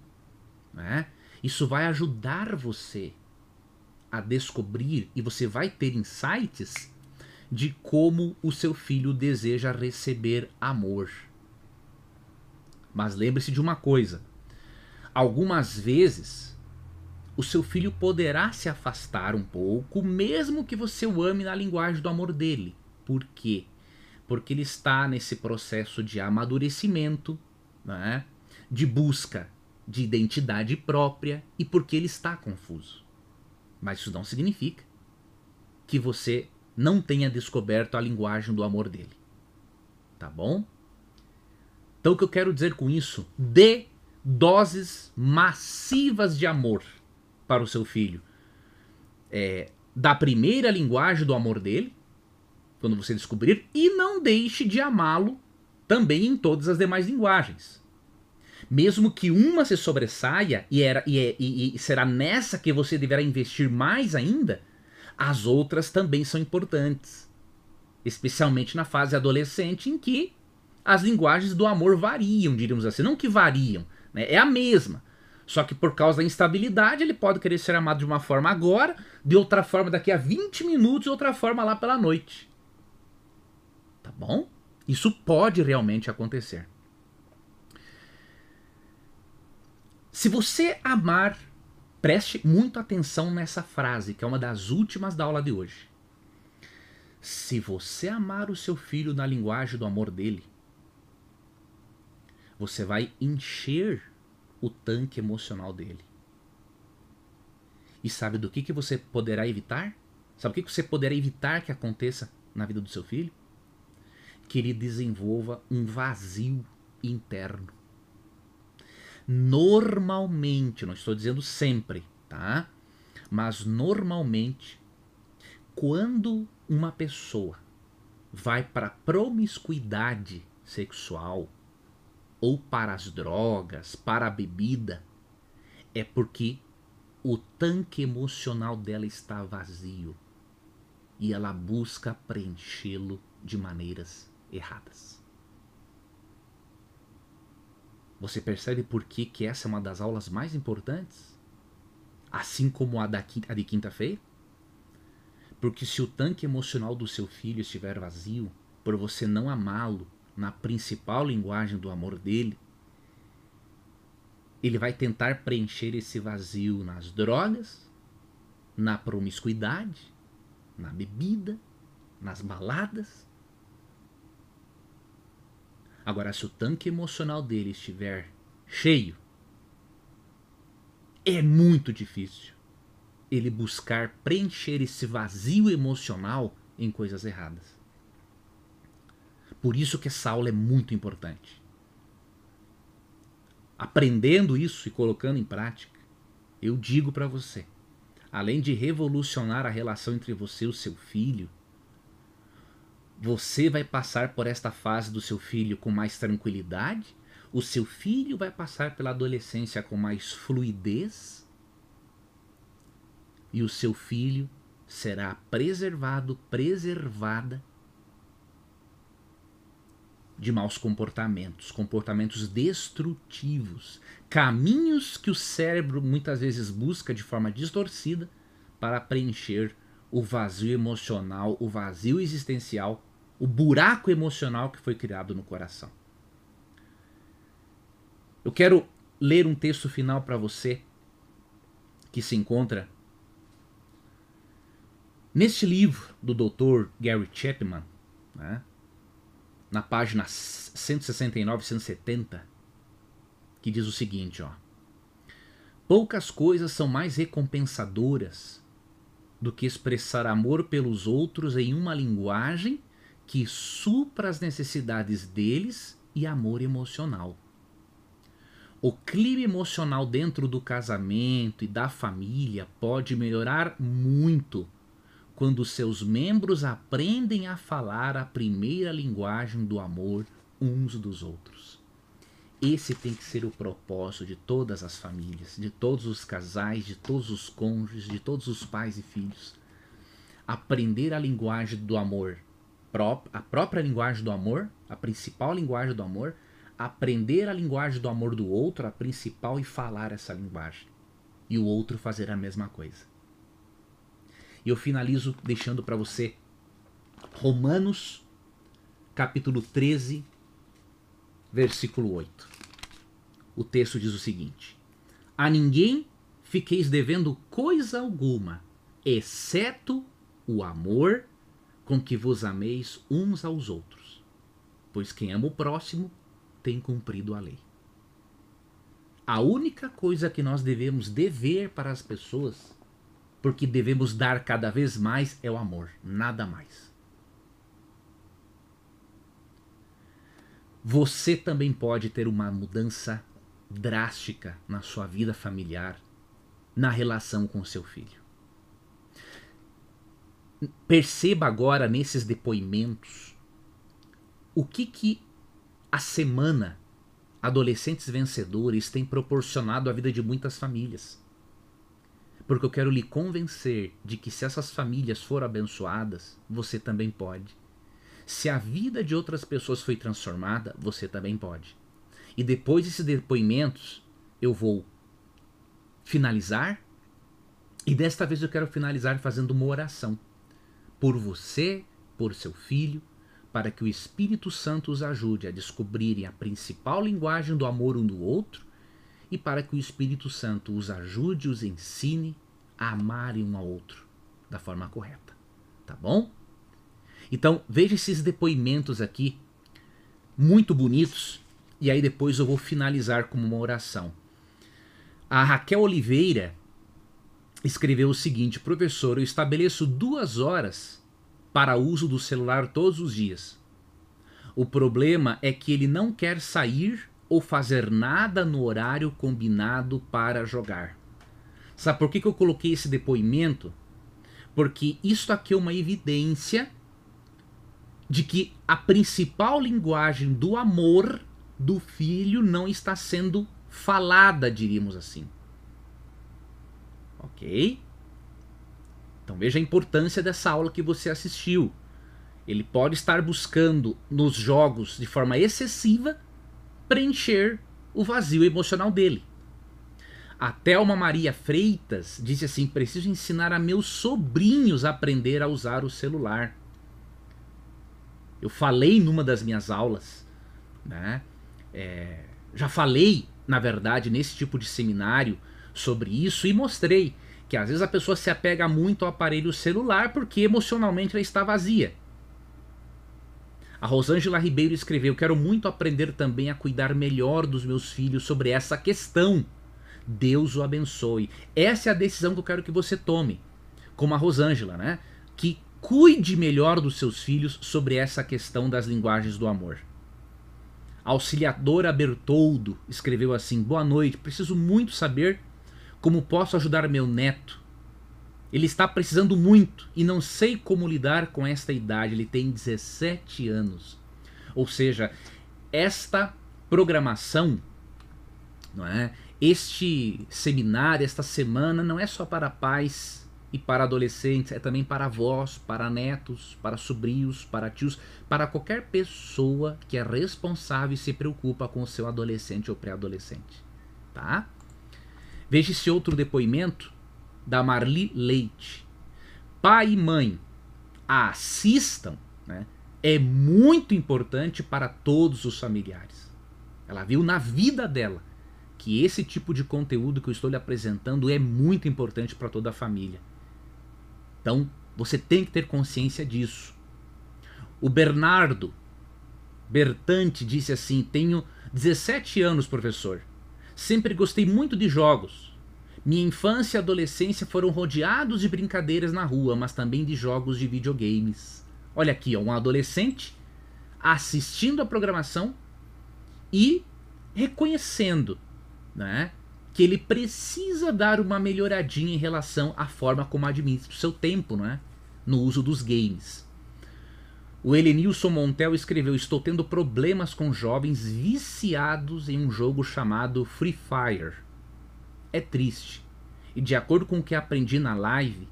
né, isso vai ajudar você a descobrir e você vai ter insights de como o seu filho deseja receber amor. Mas lembre-se de uma coisa: algumas vezes o seu filho poderá se afastar um pouco, mesmo que você o ame na linguagem do amor dele. Por quê? Porque ele está nesse processo de amadurecimento, né? de busca de identidade própria e porque ele está confuso. Mas isso não significa que você não tenha descoberto a linguagem do amor dele. Tá bom? Então o que eu quero dizer com isso? Dê doses massivas de amor para o seu filho. É, da primeira linguagem do amor dele, quando você descobrir, e não deixe de amá-lo também em todas as demais linguagens. Mesmo que uma se sobressaia e, era, e, é, e, e será nessa que você deverá investir mais ainda, as outras também são importantes. Especialmente na fase adolescente, em que as linguagens do amor variam, diríamos assim. Não que variam, né? é a mesma. Só que por causa da instabilidade, ele pode querer ser amado de uma forma agora, de outra forma daqui a 20 minutos e outra forma lá pela noite. Tá bom? Isso pode realmente acontecer. Se você amar, preste muito atenção nessa frase, que é uma das últimas da aula de hoje. Se você amar o seu filho na linguagem do amor dele, você vai encher o tanque emocional dele. E sabe do que, que você poderá evitar? Sabe o que, que você poderá evitar que aconteça na vida do seu filho? Que ele desenvolva um vazio interno. Normalmente, não estou dizendo sempre, tá? Mas normalmente, quando uma pessoa vai para promiscuidade sexual, ou para as drogas, para a bebida, é porque o tanque emocional dela está vazio e ela busca preenchê-lo de maneiras erradas. Você percebe por que, que essa é uma das aulas mais importantes? Assim como a, da, a de quinta-feira? Porque se o tanque emocional do seu filho estiver vazio, por você não amá-lo, na principal linguagem do amor dele, ele vai tentar preencher esse vazio nas drogas, na promiscuidade, na bebida, nas baladas. Agora, se o tanque emocional dele estiver cheio, é muito difícil ele buscar preencher esse vazio emocional em coisas erradas. Por isso que essa aula é muito importante. Aprendendo isso e colocando em prática, eu digo para você, além de revolucionar a relação entre você e o seu filho, você vai passar por esta fase do seu filho com mais tranquilidade, o seu filho vai passar pela adolescência com mais fluidez e o seu filho será preservado, preservada de maus comportamentos, comportamentos destrutivos, caminhos que o cérebro muitas vezes busca de forma distorcida para preencher o vazio emocional, o vazio existencial, o buraco emocional que foi criado no coração. Eu quero ler um texto final para você que se encontra neste livro do Dr. Gary Chapman, né, na página 169 170, que diz o seguinte, ó: Poucas coisas são mais recompensadoras do que expressar amor pelos outros em uma linguagem que supra as necessidades deles e amor emocional. O clima emocional dentro do casamento e da família pode melhorar muito quando seus membros aprendem a falar a primeira linguagem do amor uns dos outros. Esse tem que ser o propósito de todas as famílias, de todos os casais, de todos os cônjuges, de todos os pais e filhos. Aprender a linguagem do amor, a própria linguagem do amor, a principal linguagem do amor, aprender a linguagem do amor do outro, a principal, e falar essa linguagem. E o outro fazer a mesma coisa. E eu finalizo deixando para você Romanos, capítulo 13, versículo 8. O texto diz o seguinte: A ninguém fiqueis devendo coisa alguma, exceto o amor com que vos ameis uns aos outros. Pois quem ama o próximo tem cumprido a lei. A única coisa que nós devemos dever para as pessoas, porque devemos dar cada vez mais, é o amor, nada mais. você também pode ter uma mudança drástica na sua vida familiar, na relação com seu filho. Perceba agora nesses depoimentos o que que a semana Adolescentes Vencedores tem proporcionado à vida de muitas famílias. Porque eu quero lhe convencer de que se essas famílias forem abençoadas, você também pode. Se a vida de outras pessoas foi transformada, você também pode. E depois desses depoimentos, eu vou finalizar. E desta vez eu quero finalizar fazendo uma oração por você, por seu filho, para que o Espírito Santo os ajude a descobrirem a principal linguagem do amor um do outro e para que o Espírito Santo os ajude, os ensine a amarem um ao outro da forma correta. Tá bom? Então, veja esses depoimentos aqui, muito bonitos, e aí depois eu vou finalizar com uma oração. A Raquel Oliveira escreveu o seguinte: Professor, eu estabeleço duas horas para uso do celular todos os dias. O problema é que ele não quer sair ou fazer nada no horário combinado para jogar. Sabe por que, que eu coloquei esse depoimento? Porque isso aqui é uma evidência de que a principal linguagem do amor do filho não está sendo falada, diríamos assim. Ok? Então veja a importância dessa aula que você assistiu. Ele pode estar buscando nos jogos de forma excessiva preencher o vazio emocional dele. A Thelma Maria Freitas disse assim: preciso ensinar a meus sobrinhos a aprender a usar o celular. Eu falei numa das minhas aulas, né? É, já falei, na verdade, nesse tipo de seminário sobre isso e mostrei que às vezes a pessoa se apega muito ao aparelho celular porque emocionalmente ela está vazia. A Rosângela Ribeiro escreveu: Quero muito aprender também a cuidar melhor dos meus filhos sobre essa questão. Deus o abençoe. Essa é a decisão que eu quero que você tome. Como a Rosângela, né? Que cuide melhor dos seus filhos sobre essa questão das linguagens do amor. Auxiliadora Bertoldo escreveu assim: Boa noite, preciso muito saber como posso ajudar meu neto. Ele está precisando muito e não sei como lidar com esta idade. Ele tem 17 anos. Ou seja, esta programação, não é? Este seminário, esta semana não é só para pais e para adolescentes, é também para avós, para netos, para sobrinhos, para tios, para qualquer pessoa que é responsável e se preocupa com o seu adolescente ou pré-adolescente, tá? Veja esse outro depoimento da Marli Leite. Pai e mãe, assistam, né? É muito importante para todos os familiares. Ela viu na vida dela que esse tipo de conteúdo que eu estou lhe apresentando é muito importante para toda a família. Então, você tem que ter consciência disso. O Bernardo Bertante disse assim: Tenho 17 anos, professor. Sempre gostei muito de jogos. Minha infância e adolescência foram rodeados de brincadeiras na rua, mas também de jogos de videogames. Olha aqui, ó, um adolescente assistindo a programação e reconhecendo né, que ele precisa dar uma melhoradinha em relação à forma como administra o seu tempo né, no uso dos games. O Elenilson Montel escreveu: Estou tendo problemas com jovens viciados em um jogo chamado Free Fire. É triste. E de acordo com o que aprendi na live,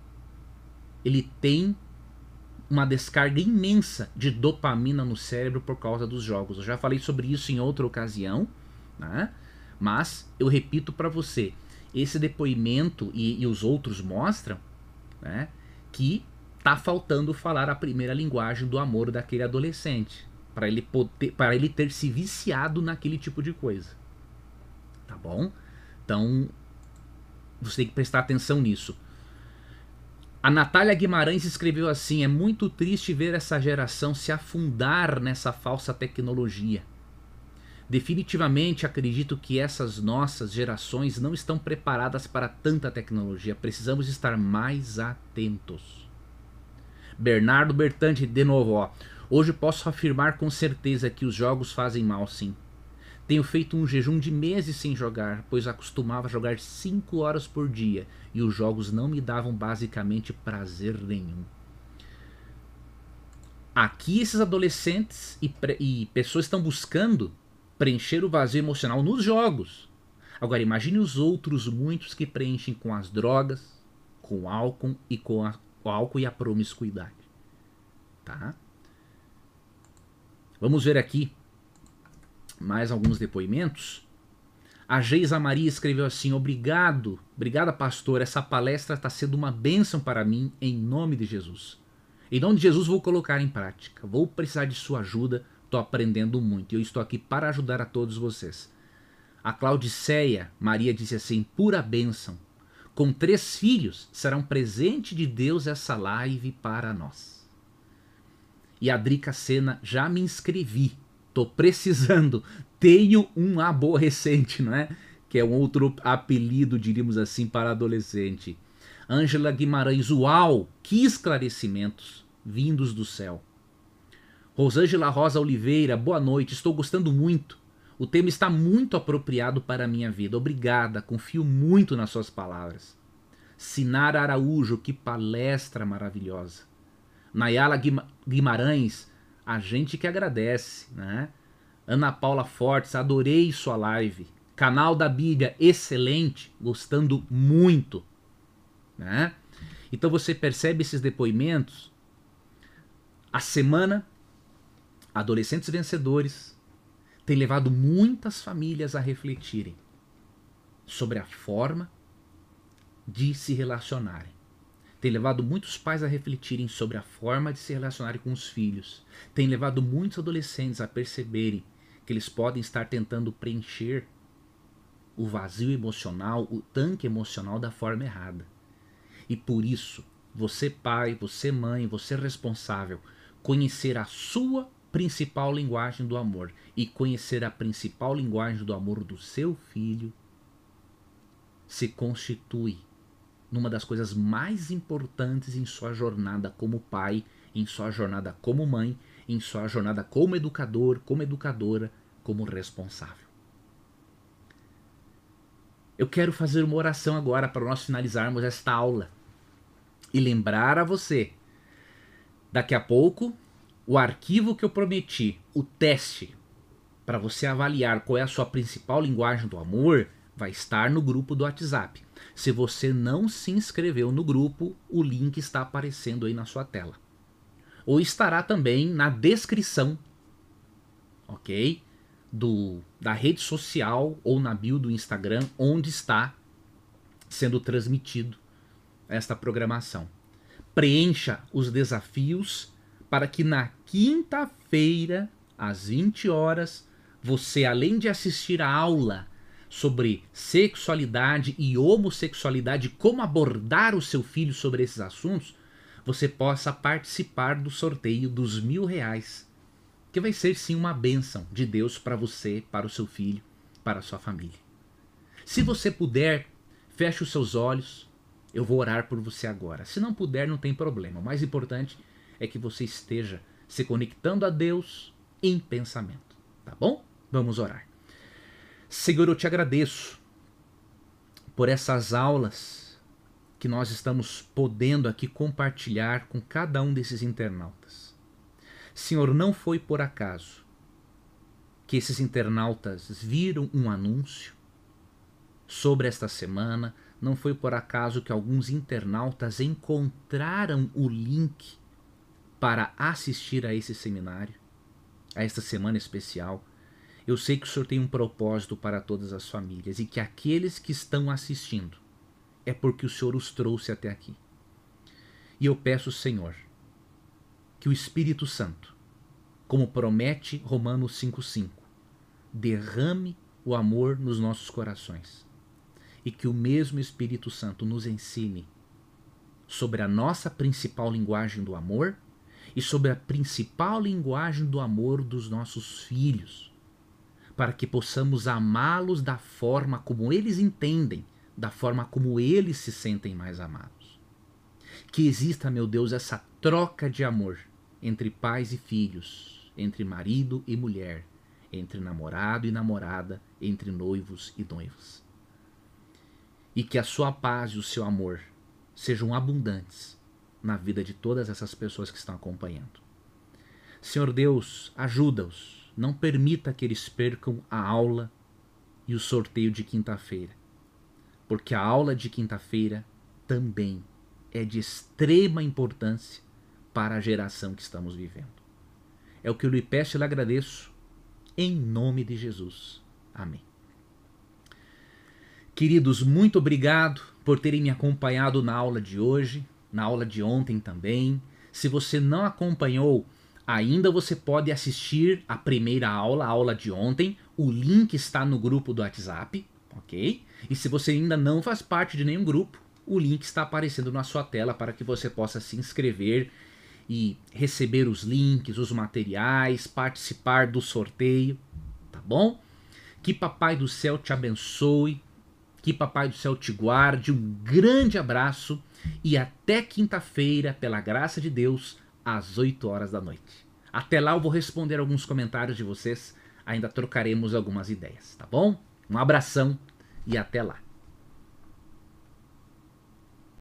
ele tem uma descarga imensa de dopamina no cérebro por causa dos jogos. Eu já falei sobre isso em outra ocasião, né? Mas eu repito para você: esse depoimento e, e os outros mostram né, que tá faltando falar a primeira linguagem do amor daquele adolescente para ele poder para ele ter se viciado naquele tipo de coisa. Tá bom? Então você tem que prestar atenção nisso. A Natália Guimarães escreveu assim: é muito triste ver essa geração se afundar nessa falsa tecnologia. Definitivamente acredito que essas nossas gerações não estão preparadas para tanta tecnologia. Precisamos estar mais atentos. Bernardo Bertante, de novo, ó. Hoje posso afirmar com certeza que os jogos fazem mal, sim. Tenho feito um jejum de meses sem jogar, pois acostumava jogar 5 horas por dia e os jogos não me davam basicamente prazer nenhum. Aqui esses adolescentes e, e pessoas estão buscando preencher o vazio emocional nos jogos. Agora imagine os outros muitos que preenchem com as drogas, com o álcool e com a o álcool e a promiscuidade. Tá? Vamos ver aqui mais alguns depoimentos. A Geisa Maria escreveu assim: Obrigado, obrigada, pastor. Essa palestra está sendo uma bênção para mim, em nome de Jesus. Em nome de Jesus, vou colocar em prática. Vou precisar de sua ajuda. Estou aprendendo muito e eu estou aqui para ajudar a todos vocês. A Claudiceia Maria disse assim: pura bênção com três filhos, será um presente de Deus essa live para nós. E a Drica Sena, já me inscrevi, tô precisando, tenho um aborrecente, não é? Que é um outro apelido, diríamos assim, para adolescente. Ângela Guimarães, uau, que esclarecimentos vindos do céu. Rosângela Rosa Oliveira, boa noite, estou gostando muito. O tema está muito apropriado para a minha vida. Obrigada, confio muito nas suas palavras. Sinara Araújo, que palestra maravilhosa. Nayala Guimarães, a gente que agradece, né? Ana Paula Fortes, adorei sua live. Canal da Bíblia, excelente, gostando muito, né? Então você percebe esses depoimentos. A semana Adolescentes Vencedores tem levado muitas famílias a refletirem sobre a forma de se relacionarem. Tem levado muitos pais a refletirem sobre a forma de se relacionarem com os filhos. Tem levado muitos adolescentes a perceberem que eles podem estar tentando preencher o vazio emocional, o tanque emocional da forma errada. E por isso, você pai, você mãe, você responsável, conhecer a sua principal linguagem do amor e conhecer a principal linguagem do amor do seu filho se constitui numa das coisas mais importantes em sua jornada como pai, em sua jornada como mãe, em sua jornada como educador, como educadora, como responsável. Eu quero fazer uma oração agora para nós finalizarmos esta aula e lembrar a você. Daqui a pouco o arquivo que eu prometi, o teste, para você avaliar qual é a sua principal linguagem do amor, vai estar no grupo do WhatsApp. Se você não se inscreveu no grupo, o link está aparecendo aí na sua tela. Ou estará também na descrição, ok? Do, da rede social ou na bio do Instagram, onde está sendo transmitido esta programação. Preencha os desafios para que na quinta-feira, às 20 horas, você, além de assistir a aula, sobre sexualidade e homossexualidade, como abordar o seu filho sobre esses assuntos, você possa participar do sorteio dos mil reais, que vai ser sim uma bênção de Deus para você, para o seu filho, para a sua família. Se você puder, feche os seus olhos, eu vou orar por você agora. Se não puder, não tem problema. O mais importante é que você esteja se conectando a Deus em pensamento, tá bom? Vamos orar. Senhor, eu te agradeço por essas aulas que nós estamos podendo aqui compartilhar com cada um desses internautas. Senhor, não foi por acaso que esses internautas viram um anúncio sobre esta semana, não foi por acaso que alguns internautas encontraram o link para assistir a esse seminário, a esta semana especial. Eu sei que o Senhor tem um propósito para todas as famílias e que aqueles que estão assistindo é porque o Senhor os trouxe até aqui. E eu peço, Senhor, que o Espírito Santo, como promete Romanos 5,5, derrame o amor nos nossos corações e que o mesmo Espírito Santo nos ensine sobre a nossa principal linguagem do amor e sobre a principal linguagem do amor dos nossos filhos para que possamos amá-los da forma como eles entendem, da forma como eles se sentem mais amados. Que exista, meu Deus, essa troca de amor entre pais e filhos, entre marido e mulher, entre namorado e namorada, entre noivos e noivas. E que a sua paz e o seu amor sejam abundantes na vida de todas essas pessoas que estão acompanhando. Senhor Deus, ajuda-os não permita que eles percam a aula e o sorteio de quinta-feira, porque a aula de quinta-feira também é de extrema importância para a geração que estamos vivendo. É o que eu lhe peço e lhe agradeço, em nome de Jesus. Amém. Queridos, muito obrigado por terem me acompanhado na aula de hoje, na aula de ontem também. Se você não acompanhou Ainda você pode assistir a primeira aula, a aula de ontem. O link está no grupo do WhatsApp, ok? E se você ainda não faz parte de nenhum grupo, o link está aparecendo na sua tela para que você possa se inscrever e receber os links, os materiais, participar do sorteio, tá bom? Que Papai do Céu te abençoe, que Papai do Céu te guarde. Um grande abraço e até quinta-feira, pela graça de Deus às 8 horas da noite. Até lá eu vou responder alguns comentários de vocês, ainda trocaremos algumas ideias, tá bom? Um abração e até lá.